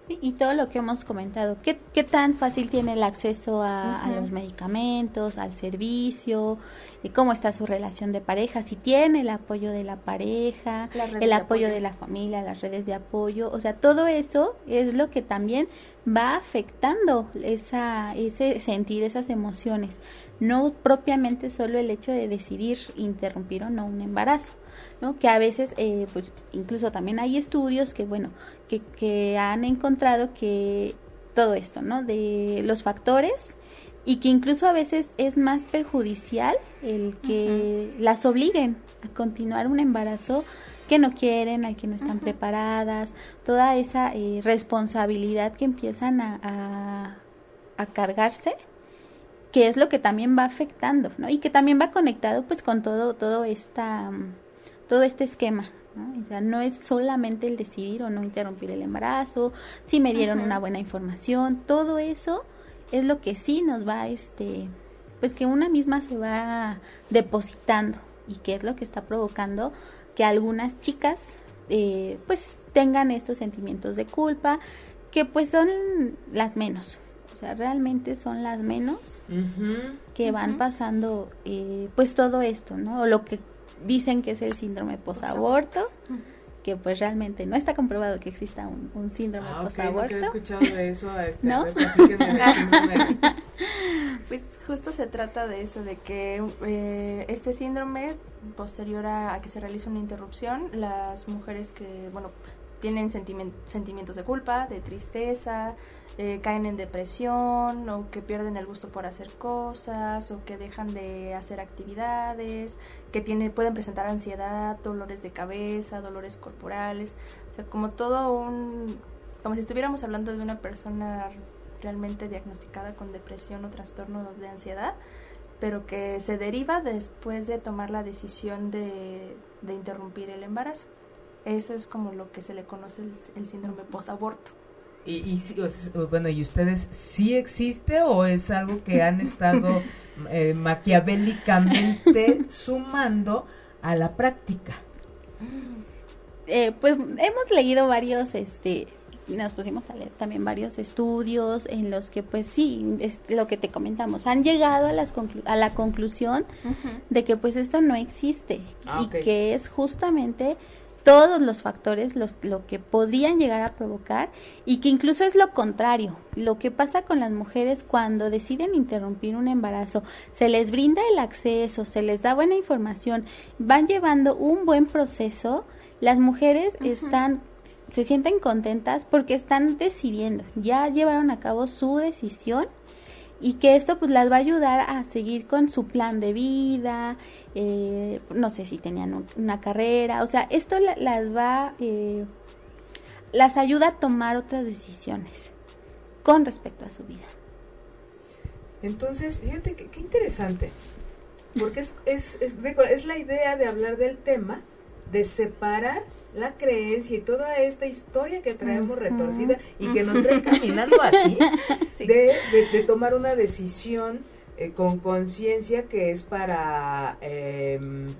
Y todo lo que hemos comentado, ¿qué, qué tan fácil tiene el acceso a, los medicamentos, al servicio? Y ¿Cómo está su relación de pareja? Si tiene el apoyo de la pareja, el apoyo, de la familia, las redes de apoyo. O sea, todo eso es lo que también va afectando esa, ese sentir, esas emociones. No propiamente solo el hecho de decidir interrumpir o no un embarazo. ¿No? Que a veces, eh, pues incluso también hay estudios que, bueno, que, que han encontrado que todo esto, ¿no? De los factores y que incluso a veces es más perjudicial el que las obliguen a continuar un embarazo que no quieren, al que no están preparadas, toda esa eh, responsabilidad que empiezan a, a, cargarse, que es lo que también va afectando, ¿no? Y que también va conectado pues con todo, todo esta todo este esquema ¿no? O sea, no es solamente el decidir o no interrumpir el embarazo, si me dieron una buena información, todo eso es lo que sí nos va, este, pues que una misma se va depositando y que es lo que está provocando que algunas chicas eh, pues tengan estos sentimientos de culpa que pues son las menos o sea realmente son las menos que van pasando eh, pues todo esto no o lo que dicen que es el síndrome posaborto que pues realmente no está comprobado que exista un, síndrome ah, posaborto. he escuchado de eso. Este, ¿No? [laughs] pues justo se trata de eso, de que eh, este síndrome, posterior a, que se realice una interrupción, las mujeres que, bueno, tienen sentimientos de culpa, de tristeza, eh, caen en depresión o que pierden el gusto por hacer cosas o que dejan de hacer actividades, que tienen, pueden presentar ansiedad, dolores de cabeza, dolores corporales, o sea, como todo un, como si estuviéramos hablando de una persona realmente diagnosticada con depresión o trastorno de ansiedad, pero que se deriva después de tomar la decisión de, interrumpir el embarazo. Eso es como lo que se le conoce el, el síndrome post-aborto. Y, y, bueno, ¿y ustedes sí existe o es algo que han estado [laughs] eh, maquiavélicamente sumando a la práctica? Eh, pues hemos leído varios, este, nos pusimos a leer también varios estudios en los que pues sí, es lo que te comentamos, han llegado a, las a la conclusión de que pues esto no existe ah, y que es justamente todos los factores los, lo que podrían llegar a provocar y que incluso es lo contrario. Lo que pasa con las mujeres cuando deciden interrumpir un embarazo, se les brinda el acceso, se les da buena información, van llevando un buen proceso, las mujeres están se sienten contentas porque están decidiendo, ya llevaron a cabo su decisión y que esto pues las va a ayudar a seguir con su plan de vida, eh, no sé si tenían una carrera, o sea, esto las va, eh, las ayuda a tomar otras decisiones con respecto a su vida. Entonces, fíjate qué interesante, porque es, es, es, es la idea de hablar del tema, de separar la creencia y toda esta historia que traemos retorcida y que nos trae caminando así, [laughs] de, tomar una decisión eh, con conciencia que es para, em,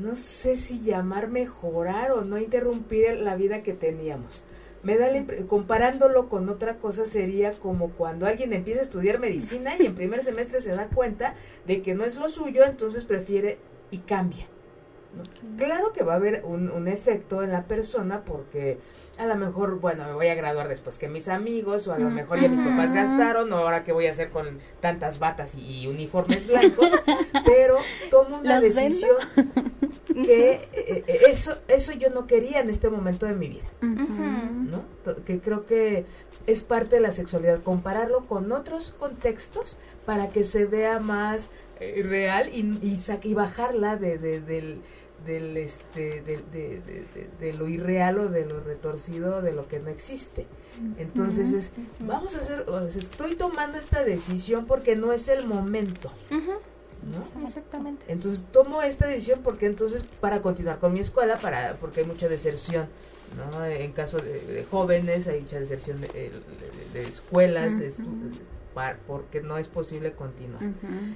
no sé si llamar mejorar o no interrumpir la vida que teníamos. Me da comparándolo con otra cosa sería como cuando alguien empieza a estudiar medicina y en primer semestre se da cuenta de que no es lo suyo, entonces prefiere y cambia Claro que va a haber un, un, efecto en la persona porque a lo mejor, bueno, me voy a graduar después que mis amigos o a lo mejor ya mis papás gastaron o ahora qué voy a hacer con tantas batas y, uniformes blancos, pero tomo una decisión que eh, eh, eso, eso yo no quería en este momento de mi vida, ¿no? Que creo que es parte de la sexualidad, compararlo con otros contextos para que se vea más eh, real y, y, y bajarla de, del del este de, lo irreal o de lo retorcido de lo que no existe. Entonces es vamos a hacer estoy tomando esta decisión porque no es el momento ¿no? exactamente. Entonces tomo esta decisión porque entonces para continuar con mi escuela para porque hay mucha deserción ¿no? en caso de, jóvenes hay mucha deserción de, escuelas porque no es posible continuar.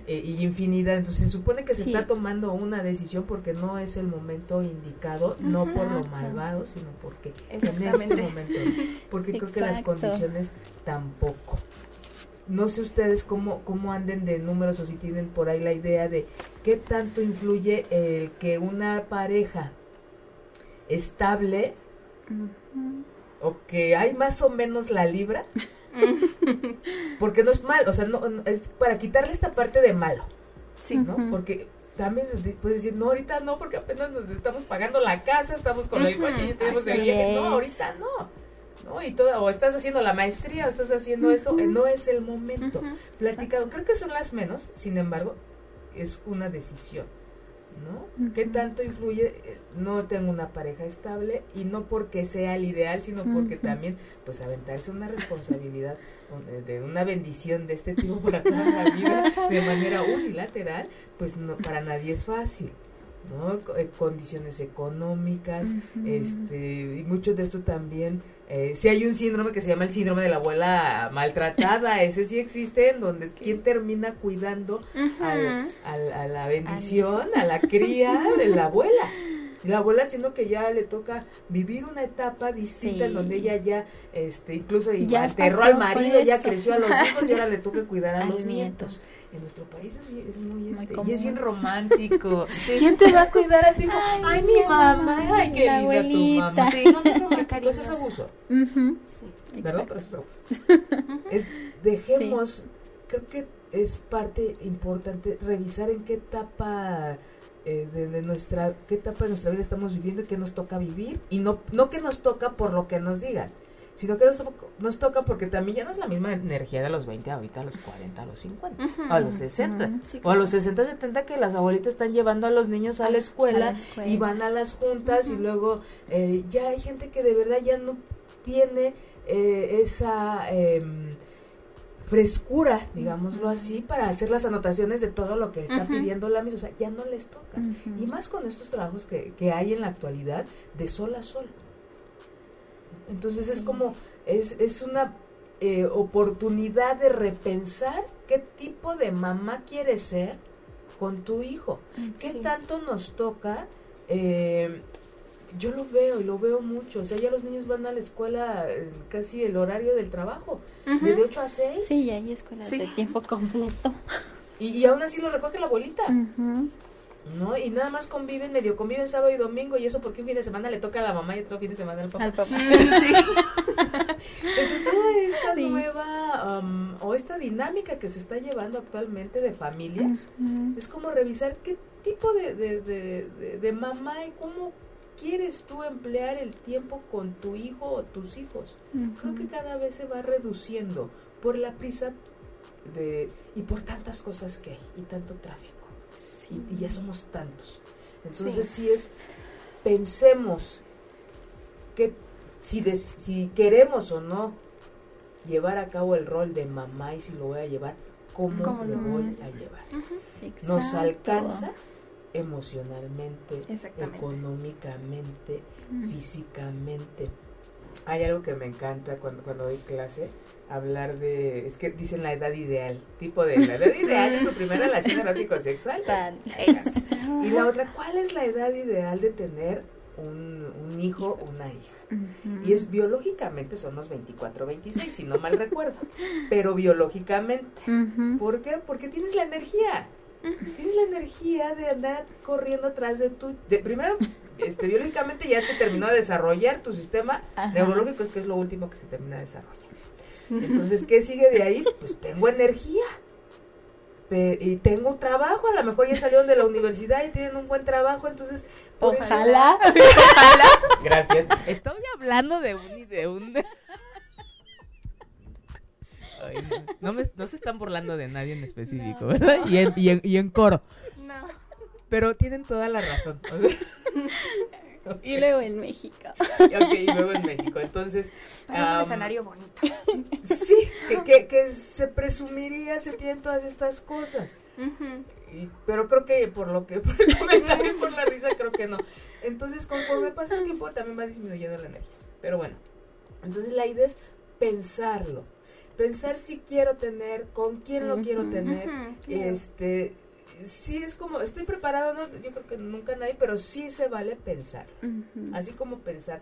Eh, y infinidad, entonces se supone que se está tomando una decisión porque no es el momento indicado, no por lo malvado, sino porque en este momento, porque creo que las condiciones tampoco. No sé ustedes cómo, cómo anden de números o si tienen por ahí la idea de qué tanto influye el que una pareja estable o que hay más o menos la libra [laughs] [laughs] Porque no es mal, o sea, no, es para quitarle esta parte de malo. Sí. ¿No? Porque también puedes decir, no, ahorita no, porque apenas nos estamos pagando la casa, estamos con el coche y tenemos el viaje. No, ahorita no. ¿no? Y todo, o estás haciendo la maestría, o estás haciendo esto, no es el momento. Platicado, creo que son las menos, sin embargo, es una decisión. ¿No? ¿Qué tanto influye? Eh, no tengo una pareja estable y no porque sea el ideal, sino porque también, pues, aventarse una responsabilidad eh, de una bendición de este tipo para toda la vida de manera unilateral, pues no para nadie es fácil. ¿No? Eh, condiciones económicas, este, y mucho de esto también, eh, si hay un síndrome que se llama el síndrome de la abuela maltratada, [laughs] ese sí existe, en donde quien termina cuidando al, a la bendición, a la cría de la [laughs] abuela. Y la abuela siendo que ya le toca vivir una etapa distinta en donde ella ya, este, incluso ya aterró al marido, ya creció a los hijos y ahora le toca cuidar a [laughs] los nietos. En nuestro país es, muy, este, y es bien romántico. [laughs] ¿Quién te va a cuidar a ti? [laughs] Ay, mi mamá, ay, qué linda tu mamá. Sí, no, es abuso. sí, ¿Verdad? Pero es abuso. es, dejemos, creo que es parte importante revisar en qué etapa eh, de, nuestra qué etapa de nuestra vida estamos viviendo y qué nos toca vivir. Y no no que nos toca por lo que nos digan sino que nos, toca porque también ya no es la misma energía de los 20 ahorita a los 40, a los 50, a los 60, o a los 60, 70 que las abuelitas están llevando a los niños a la escuela, y van a las juntas y luego eh, ya hay gente que de verdad ya no tiene eh, esa... Frescura, digámoslo así, para hacer las anotaciones de todo lo que está pidiendo la misma. O sea, ya no les toca. Y más con estos trabajos que, que hay en la actualidad de sol a sol. Entonces es como, es, es una eh, oportunidad de repensar qué tipo de mamá quieres ser con tu hijo. ¿Qué tanto nos toca? Eh, yo lo veo y lo veo mucho. O sea, ya los niños van a la escuela casi el horario del trabajo, de 8 a 6. Sí, ya hay escuelas de tiempo completo. Y, y, aún así lo recoge la abuelita. ¿no? Y nada más conviven, medio conviven sábado y domingo, y eso porque un fin de semana le toca a la mamá y otro fin de semana al papá. Al papá. [laughs] sí. Entonces, toda esta nueva, um, o esta dinámica que se está llevando actualmente de familias, es como revisar qué tipo de, de, de, de, mamá y cómo quieres tú emplear el tiempo con tu hijo o tus hijos. Creo que cada vez se va reduciendo por la prisa de, y por tantas cosas que hay y tanto tráfico y, ya somos tantos. Entonces sí, es, pensemos que si, si queremos o no llevar a cabo el rol de mamá y si lo voy a llevar, ¿cómo, lo voy a llevar? Nos alcanza emocionalmente, económicamente, físicamente. Hay algo que me encanta cuando, cuando doy clase, hablar de, es que dicen la edad ideal, tipo de la edad ideal es tu [laughs] primera relación erótico sexual. [laughs] y la otra, ¿cuál es la edad ideal de tener un, un hijo o una hija? Y es biológicamente son los 24, 26, si no mal recuerdo, pero biológicamente. ¿Por qué? Porque tienes la energía. Tienes la energía de andar corriendo atrás de tu... De, primero, este, biológicamente ya se terminó de desarrollar tu sistema neurológico, es que es lo último que se termina de desarrollar. Entonces, ¿qué sigue de ahí? Pues tengo energía. y tengo trabajo, a lo mejor ya salieron de la universidad y tienen un buen trabajo, entonces... Ojalá. [laughs] Ojalá. Gracias. Estoy hablando de un y de un... no, me, no se están burlando de nadie en específico, ¿verdad? Y en, y, en, y en coro. No. Pero tienen toda la razón. [laughs] Y luego en México. Ok, y luego en México. Entonces. es un escenario bonito. Sí, que, que, que, se presumiría, se tienen todas estas cosas. pero creo que por lo que, por el comentario por la risa, creo que no. Entonces, conforme pasa el tiempo, también va disminuyendo la energía. Pero bueno, entonces la idea es pensarlo. Pensar si quiero tener, con quién lo quiero tener, este, sí es como, estoy preparado, no, yo creo que nunca nadie, pero sí se vale pensar. Así como pensar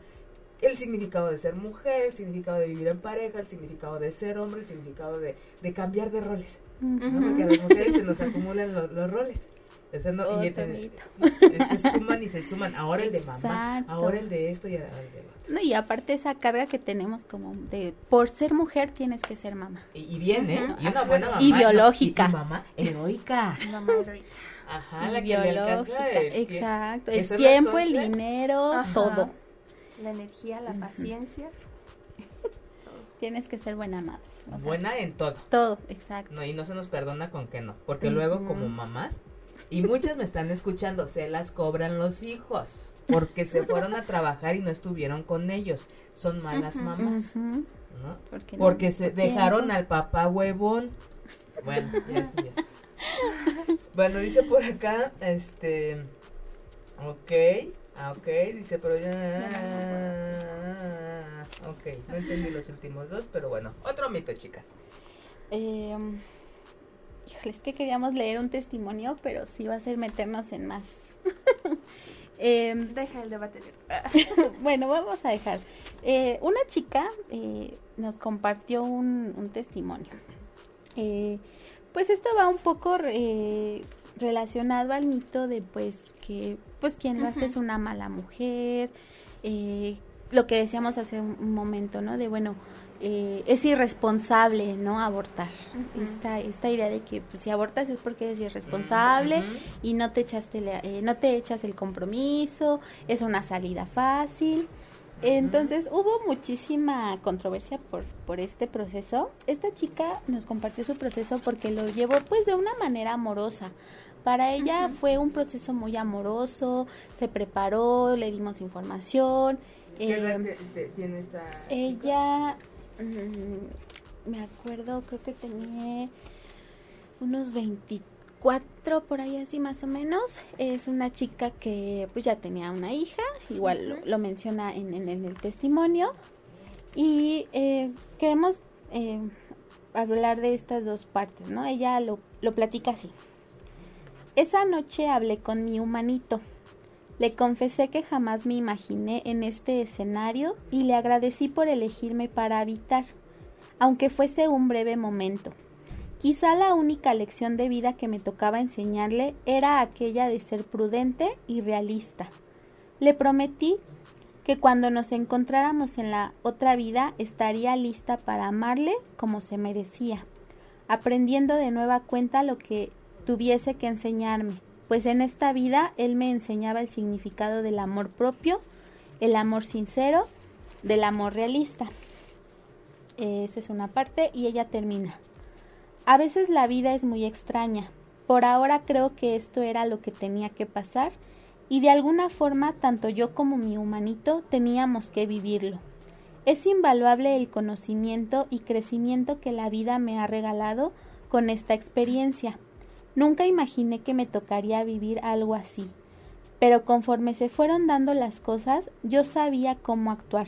el significado de ser mujer, el significado de vivir en pareja, el significado de ser hombre, el significado de, de cambiar de roles. Porque a las mujeres se nos acumulan los roles. Y, se suman y se suman. Ahora el de mamá, ahora el de esto y ahora el de otro. No, y aparte esa carga que tenemos como de por ser mujer tienes que ser mamá. Y, bien, ¿eh? Y una buena mamá. Y biológica. y, mamá heroica. Mamá heroica. Ajá, la biológica. Que exacto. El tiempo, el dinero, todo. La energía, la paciencia. [laughs] Tienes que ser buena madre. buena en todo. Todo, exacto. No, y no se nos perdona con que no. Porque luego, como mamás, y muchas me están escuchando, se las cobran los hijos porque se fueron a trabajar y no estuvieron con ellos. Son malas mamás. ¿no? Porque, se dejaron al papá huevón. Bueno, ya, [laughs] Bueno, dice por acá, este, Ok, ah, ok, dice, pero ya... Ok, no entendí los últimos dos, pero bueno, otro mito, chicas. Eh, híjole, es que queríamos leer un testimonio, pero sí va a ser meternos en más. [laughs] eh, Deja el debate abierto. [laughs] bueno, vamos a dejar. Eh, una chica eh, nos compartió un, un testimonio. Eh, pues esto va un poco relacionado al mito de pues que pues quien lo hace es una mala mujer, eh, lo que decíamos hace un momento, ¿no? De bueno, eh, es irresponsable, ¿no? Abortar. Esta, esta idea de que pues, si abortas es porque eres irresponsable y no te echaste la- eh, no te echas el compromiso, es una salida fácil. Entonces hubo muchísima controversia por, por este proceso. Esta chica nos compartió su proceso porque lo llevó pues de una manera amorosa. Para ella fue un proceso muy amoroso, se preparó, le dimos información. ¿Qué edad eh, te- te- tiene esta chica? ella, mm, me acuerdo, creo que tenía unos 24 por ahí así más o menos. Es una chica que pues ya tenía una hija, igual lo, lo menciona en, en- en el testimonio. Y eh, queremos eh, hablar de estas dos partes, ¿no? Ella lo, lo platica así. Esa noche hablé con mi humanito. Le confesé que jamás me imaginé en este escenario y le agradecí por elegirme para habitar, aunque fuese un breve momento. Quizá la única lección de vida que me tocaba enseñarle era aquella de ser prudente y realista. Le prometí que cuando nos encontráramos en la otra vida estaría lista para amarle como se merecía, aprendiendo de nueva cuenta lo que tuviese que enseñarme, pues en esta vida él me enseñaba el significado del amor propio, el amor sincero, del amor realista. Esa es una parte y ella termina. A veces la vida es muy extraña. Por ahora creo que esto era lo que tenía que pasar y de alguna forma tanto yo como mi humanito teníamos que vivirlo. Es invaluable el conocimiento y crecimiento que la vida me ha regalado con esta experiencia. Nunca imaginé que me tocaría vivir algo así, pero conforme se fueron dando las cosas, yo sabía cómo actuar.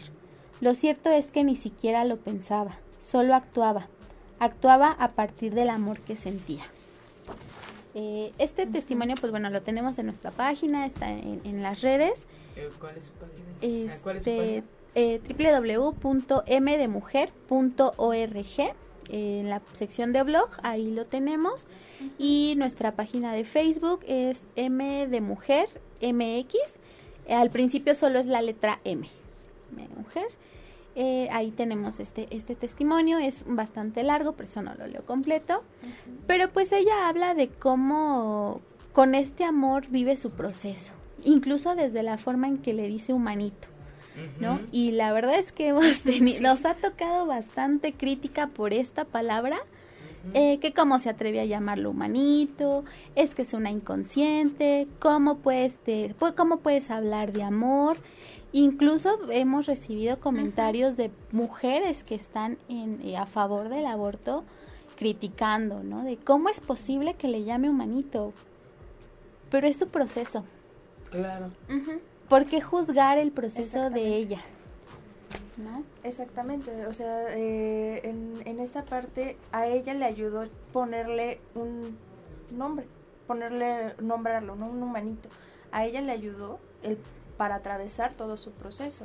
Lo cierto es que ni siquiera lo pensaba, solo actuaba. Actuaba a partir del amor que sentía. Eh, este testimonio, pues bueno, lo tenemos en nuestra página, está en, en las redes. Eh, ¿Cuál es su página? Ah, ¿Cuál es su Este, página? eh, www.mdemujer.org en la sección de blog, ahí lo tenemos. Y nuestra página de Facebook es M de Mujer MX. Eh, al principio solo es la letra M, M de Mujer. Eh, ahí tenemos este, este testimonio, es bastante largo, por eso no lo leo completo. Pero pues ella habla de cómo con este amor vive su proceso, incluso desde la forma en que le dice humanito. ¿No? Y la verdad es que hemos [laughs] teni- Sí. nos ha tocado bastante crítica por esta palabra, eh, que cómo se atreve a llamarlo humanito, es que es una inconsciente, cómo puedes, te- pu- cómo puedes hablar de amor. Incluso hemos recibido comentarios de mujeres que están en, eh, a favor del aborto criticando, ¿no? De cómo es posible que le llame humanito. Pero es su proceso. Claro. ¿Por qué juzgar el proceso de ella? ¿No? Exactamente, o sea, eh, en, en esta parte a ella le ayudó ponerle un nombre, ponerle, nombrarlo, ¿no? Un humanito. A ella le ayudó el, para atravesar todo su proceso.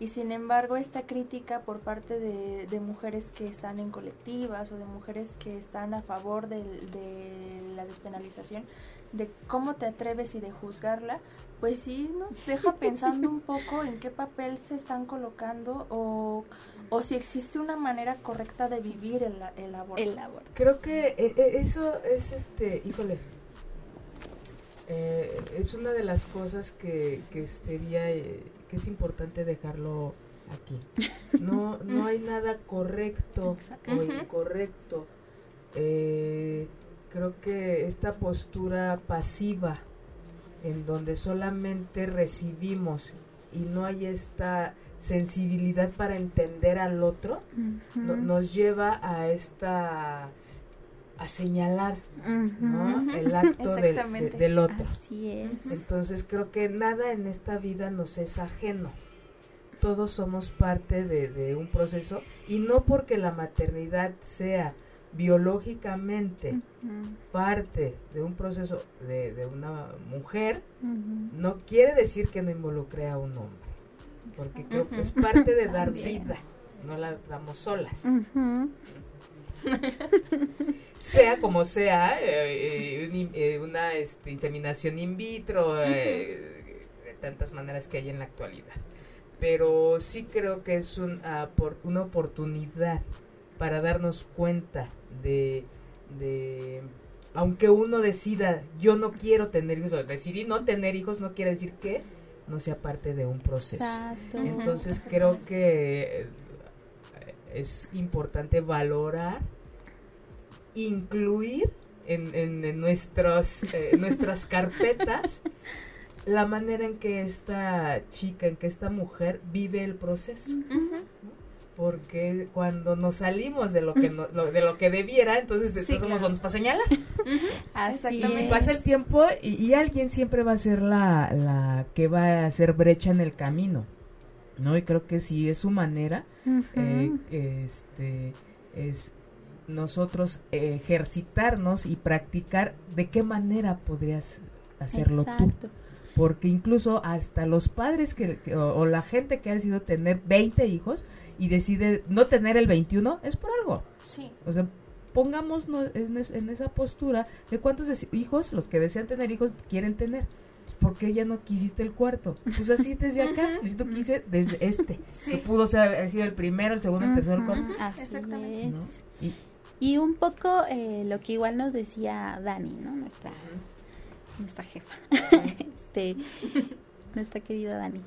Y sin embargo, esta crítica por parte de, de mujeres que están en colectivas o de mujeres que están a favor del- de la despenalización, de cómo te atreves y de juzgarla, pues sí nos deja pensando un poco en qué papel se están colocando o, o si existe una manera correcta de vivir el, el aborto. El aborto. Creo que eh, eh, eso es este, híjole, eh, es una de las cosas que, que sería, eh, que es importante dejarlo aquí. No, no hay nada correcto Exacto. o incorrecto. Eh, creo que esta postura pasiva en donde solamente recibimos y no hay esta sensibilidad para entender al otro, no- nos lleva a esta a señalar el acto del otro. Así es. Entonces creo que nada en esta vida nos es ajeno. Todos somos parte de, un proceso y no porque la maternidad sea biológicamente parte de un proceso de, una mujer, no quiere decir que no involucre a un hombre. Porque creo que es parte de dar vida, no la damos solas. Sea como sea, eh, eh, eh, una este, inseminación in vitro, de tantas maneras que hay en la actualidad. Pero sí creo que es un, por, una oportunidad para darnos cuenta de, de, aunque uno decida, yo no quiero tener hijos, o decidí no tener hijos, no quiere decir que no sea parte de un proceso. Entonces creo que es importante valorar incluir en, en, nuestros, eh, nuestras [laughs] carpetas la manera en que esta chica, en que esta mujer vive el proceso. Porque cuando nos salimos de lo que de lo que debiera, entonces sí, somos buenos para señalar. Y pasa el tiempo y, alguien siempre va a ser la, la que va a hacer brecha en el camino. ¿No? Y creo que si es su manera, eh, este, es nosotros ejercitarnos y practicar de qué manera podrías hacerlo tú. Porque incluso hasta los padres que, o, la gente que ha decidido tener 20 hijos y decide no tener el 21 es por algo. Sí. O sea, pongámonos en, en esa postura de cuántos hijos los que desean tener hijos quieren tener. Pues, ¿Por qué ya no quisiste el cuarto? Pues así desde acá, necesito quise desde este. [laughs] Que pudo ser, haber sido el primero, el segundo, el tercero, el cuarto. Exactamente. Y un poco eh, lo que igual nos decía Dani, ¿no? Nuestra, nuestra jefa, [laughs] este, nuestra querida Dani.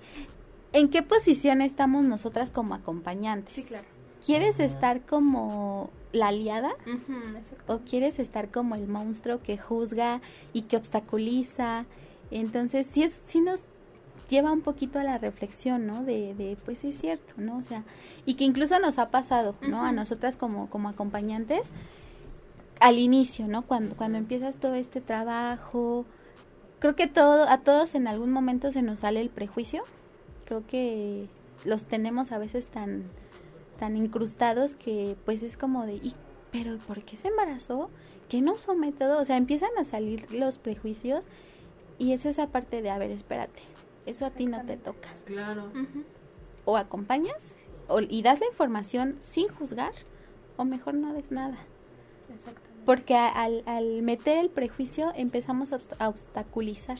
¿En qué posición estamos nosotras como acompañantes? Sí, claro. ¿Quieres estar como la aliada? ¿O quieres estar como el monstruo que juzga y que obstaculiza? Entonces, sí, es, sí nos lleva un poquito a la reflexión, ¿no? De, de, pues es cierto, ¿no? O sea, y que incluso nos ha pasado, ¿no? A nosotras como, como acompañantes, al inicio, ¿no? Cuando, cuando empiezas todo este trabajo, creo que todo, a todos en algún momento se nos sale el prejuicio, creo que los tenemos a veces tan, tan incrustados que pues es como de, ¿y, pero por qué se embarazó? ¿Qué no usó método? O sea, empiezan a salir los prejuicios y es esa parte de, a ver, espérate, eso a ti no te toca. Claro. O acompañas o, y das la información sin juzgar o mejor no des nada. Exactamente. Porque al, al meter el prejuicio empezamos a obstaculizar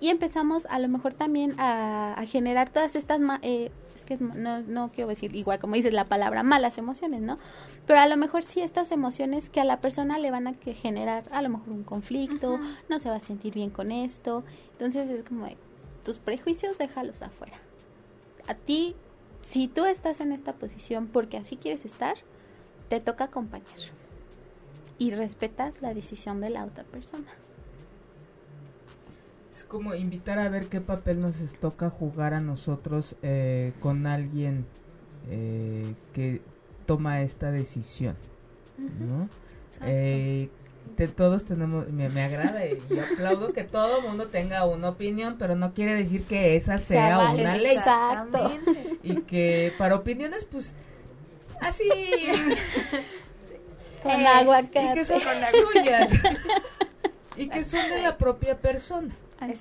y empezamos a lo mejor también a, generar todas estas eh, es que no, no quiero decir igual como dices la palabra malas emociones no pero a lo mejor sí estas emociones que a la persona le van a que generar a lo mejor un conflicto no se va a sentir bien con esto entonces es como tus prejuicios déjalos afuera. A ti, si tú estás en esta posición porque así quieres estar, te toca acompañar. Y respetas la decisión de la otra persona. Es como invitar a ver qué papel nos toca jugar a nosotros eh, con alguien eh, que toma esta decisión. ¿no? todos tenemos, me, agrada y aplaudo que todo el mundo tenga una opinión, pero no quiere decir que esa sea una ley. Exacto. Y que para opiniones, pues, así. [laughs] con eh, aguacate. Y que son suyas. [laughs] y que son de la propia persona.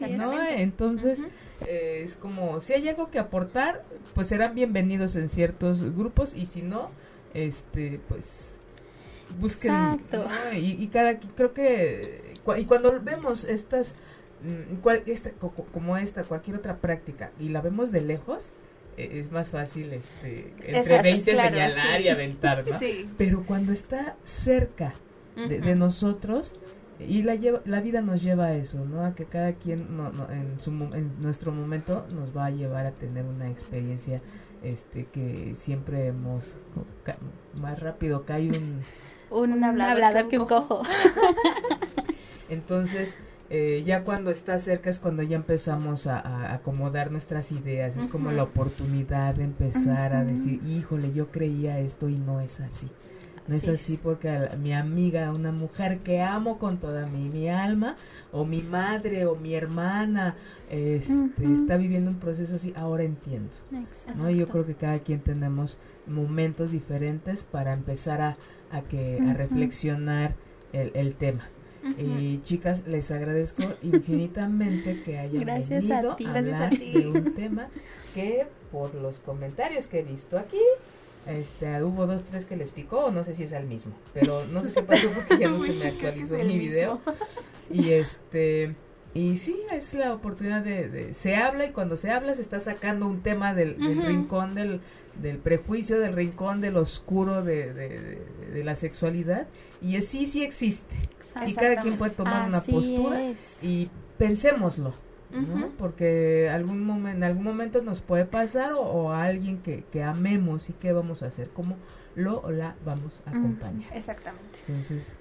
¿no? Entonces, eh, es como, si hay algo que aportar, pues serán bienvenidos en ciertos grupos y si no, este, pues busquen y, cada creo que y cuando vemos estas mm, cual, esta, como esta cualquier otra práctica y la vemos de lejos es más fácil este entre 20 señalar y aventar ¿no? [laughs] pero cuando está cerca de, nosotros y la, la vida nos lleva a eso, ¿no? A que cada quien no, en, su, en nuestro momento nos va a llevar a tener una experiencia este que siempre hemos más rápido cae un [laughs] un, hablador, que un cojo. [laughs] Entonces, eh, ya cuando está cerca es cuando ya empezamos a, acomodar nuestras ideas, es como la oportunidad de empezar a decir, híjole, yo creía esto y no es así. No es así porque mi amiga, una mujer que amo con toda mi, mi alma, o mi madre, o mi hermana, este, está viviendo un proceso así, ahora entiendo. ¿no? yo creo que cada quien tenemos momentos diferentes para empezar a, a, que, a reflexionar el, el tema. Y chicas, les agradezco [laughs] infinitamente que hayan Gracias venido a, ti. a hablar de un tema que por los comentarios que he visto aquí, este, hubo dos, tres que les picó, no sé si es el mismo, pero no sé qué pasó porque ya no [laughs] se me actualizó mi video. Y este, y sí, es la oportunidad de, se habla y cuando se habla se está sacando un tema del, rincón del, del prejuicio, del rincón del oscuro de, de, la sexualidad y es, sí, sí existe. Y cada quien puede tomar una postura y pensémoslo. Porque algún momento, en algún momento nos puede pasar o, a alguien que, que, amemos y qué vamos a hacer, cómo lo o la vamos a acompañar. Exactamente. Entonces,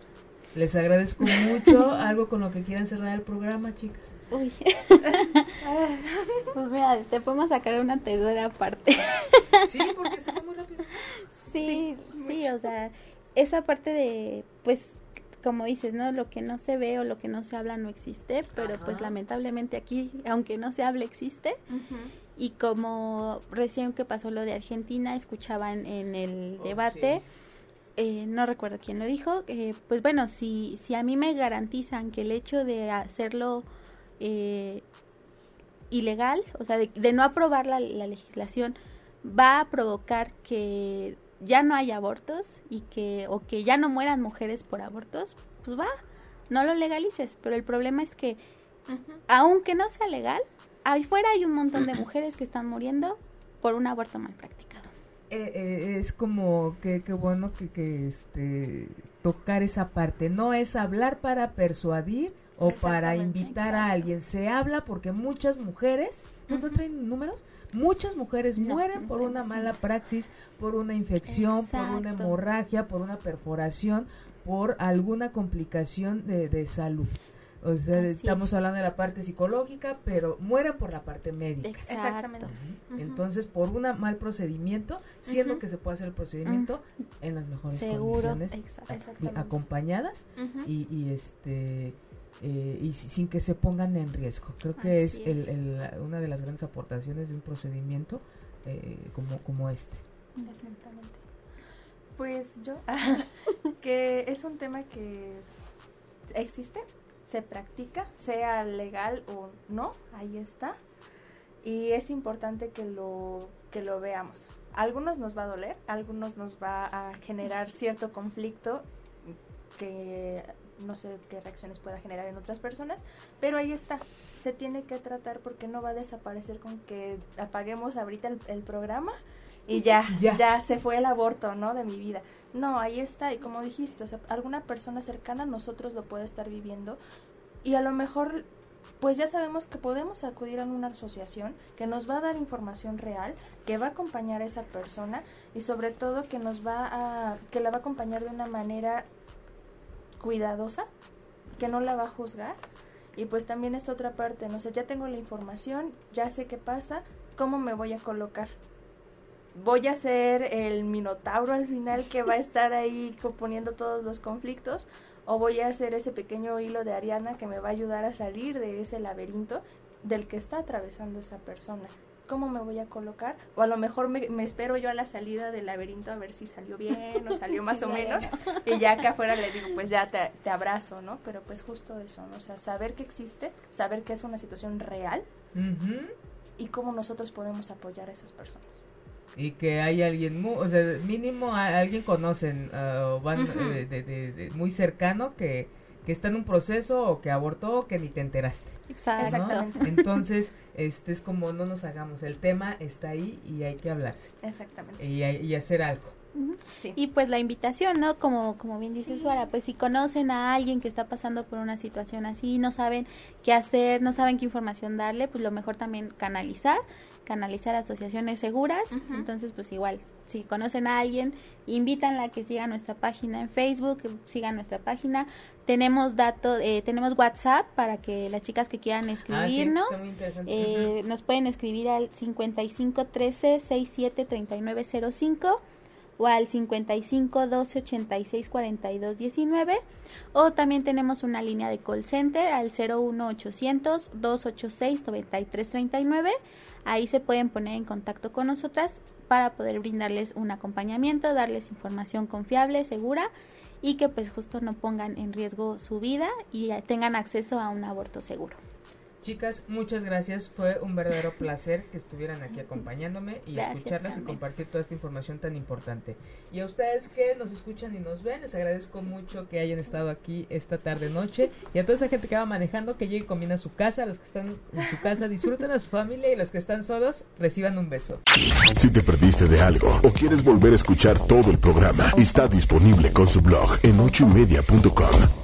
les agradezco mucho. [laughs] Algo con lo que quieran cerrar el programa, chicas. Uy. [laughs] pues mira, te podemos sacar una tercera parte. sí, porque se fue muy rápido. Sí, sí, o sea, esa parte de, pues, como dices, ¿no? Lo que no se ve o lo que no se habla no existe, pero pues lamentablemente aquí, aunque no se hable, existe. Y como recién que pasó lo de Argentina, escuchaban en el oh, debate, eh, no recuerdo quién lo dijo, eh, pues bueno, si, si a mí me garantizan que el hecho de hacerlo eh, ilegal, o sea, de, no aprobar la, la legislación, va a provocar que ya no hay abortos y que o que ya no mueran mujeres por abortos, pues va, no lo legalices, pero el problema es que aunque no sea legal, ahí fuera hay un montón de mujeres que están muriendo por un aborto mal practicado. Eh, eh, es como que, qué bueno que, que este tocar esa parte, no es hablar para persuadir o para invitar a alguien, se habla porque muchas mujeres, ¿no traen números? Muchas mujeres mueren por una mala praxis, por una infección, por una hemorragia, por una perforación, por alguna complicación de, de salud. O sea, estamos hablando de la parte psicológica, pero mueren por la parte médica. Exactamente. Entonces, por un mal procedimiento, siendo que se puede hacer el procedimiento en las mejores condiciones, acompañadas y, y este eh, y sin que se pongan en riesgo. Creo que es, El, una de las grandes aportaciones de un procedimiento eh, como, como este. Exactamente. Pues yo, [laughs] que es un tema que existe, se practica, sea legal o no, ahí está. Y es importante que lo, que lo veamos. algunos nos va a doler, algunos nos va a generar cierto conflicto que no sé qué reacciones pueda generar en otras personas, pero ahí está, se tiene que tratar porque no va a desaparecer con que apaguemos ahorita el, programa y [laughs] ya, ya, se fue el aborto, ¿no? De mi vida. No, ahí está, y como dijiste, o sea, alguna persona cercana a nosotros lo puede estar viviendo y a lo mejor pues ya sabemos que podemos acudir a una asociación que nos va a dar información real, que va a acompañar a esa persona y sobre todo que nos va a que la va a acompañar de una manera cuidadosa, que no la va a juzgar. Y pues también esta otra parte, no sé, ya tengo la información, ya sé qué pasa, ¿cómo me voy a colocar? ¿Voy a ser el minotauro al final que va a estar ahí componiendo todos los conflictos? ¿O voy a ser ese pequeño hilo de Ariana que me va a ayudar a salir de ese laberinto del que está atravesando esa persona? ¿Cómo me voy a colocar? O a lo mejor me, espero yo a la salida del laberinto a ver si salió bien o salió [laughs] más o menos. Y ya acá afuera le digo, [laughs] pues ya te, te, abrazo, ¿no? Pero pues justo eso, ¿no? O sea, saber que existe, saber que es una situación real y cómo nosotros podemos apoyar a esas personas. Y que hay alguien, muy, o sea, mínimo alguien conocen uh, van, eh, de, muy cercano que que está en un proceso o que abortó o que ni te enteraste. Exactamente. Entonces, este es como no nos hagamos, el tema está ahí y hay que hablarse. Exactamente. Y, y hacer algo. Sí. Y pues la invitación, ¿no? Como, como bien dices, sí. pues si conocen a alguien que está pasando por una situación así, no saben qué hacer, no saben qué información darle, pues lo mejor también canalizar canalizar asociaciones seguras. Entonces, pues igual, si conocen a alguien, invítanla a que siga nuestra página en Facebook, que sigan nuestra página. Tenemos datos, eh, tenemos WhatsApp para que las chicas que quieran escribirnos, eh, nos pueden escribir al 5513 673905 o al 55 12 86 42 19 o también tenemos una línea de call center al 01 800 286 93 39 ahí se pueden poner en contacto con nosotras para poder brindarles un acompañamiento darles información confiable segura y que pues justo no pongan en riesgo su vida y tengan acceso a un aborto seguro Chicas, muchas gracias. Fue un verdadero placer que estuvieran aquí acompañándome y Gracias, escucharlas y compartir toda esta información tan importante. Y a ustedes que nos escuchan y nos ven, les agradezco mucho que hayan estado aquí esta tarde noche y a toda esa gente que va manejando que llegue comiendo a su casa, los que están en su casa disfruten a su familia y los que están solos reciban un beso. Si te perdiste de algo o quieres volver a escuchar todo el programa, está disponible con su blog en ochoymedia.com.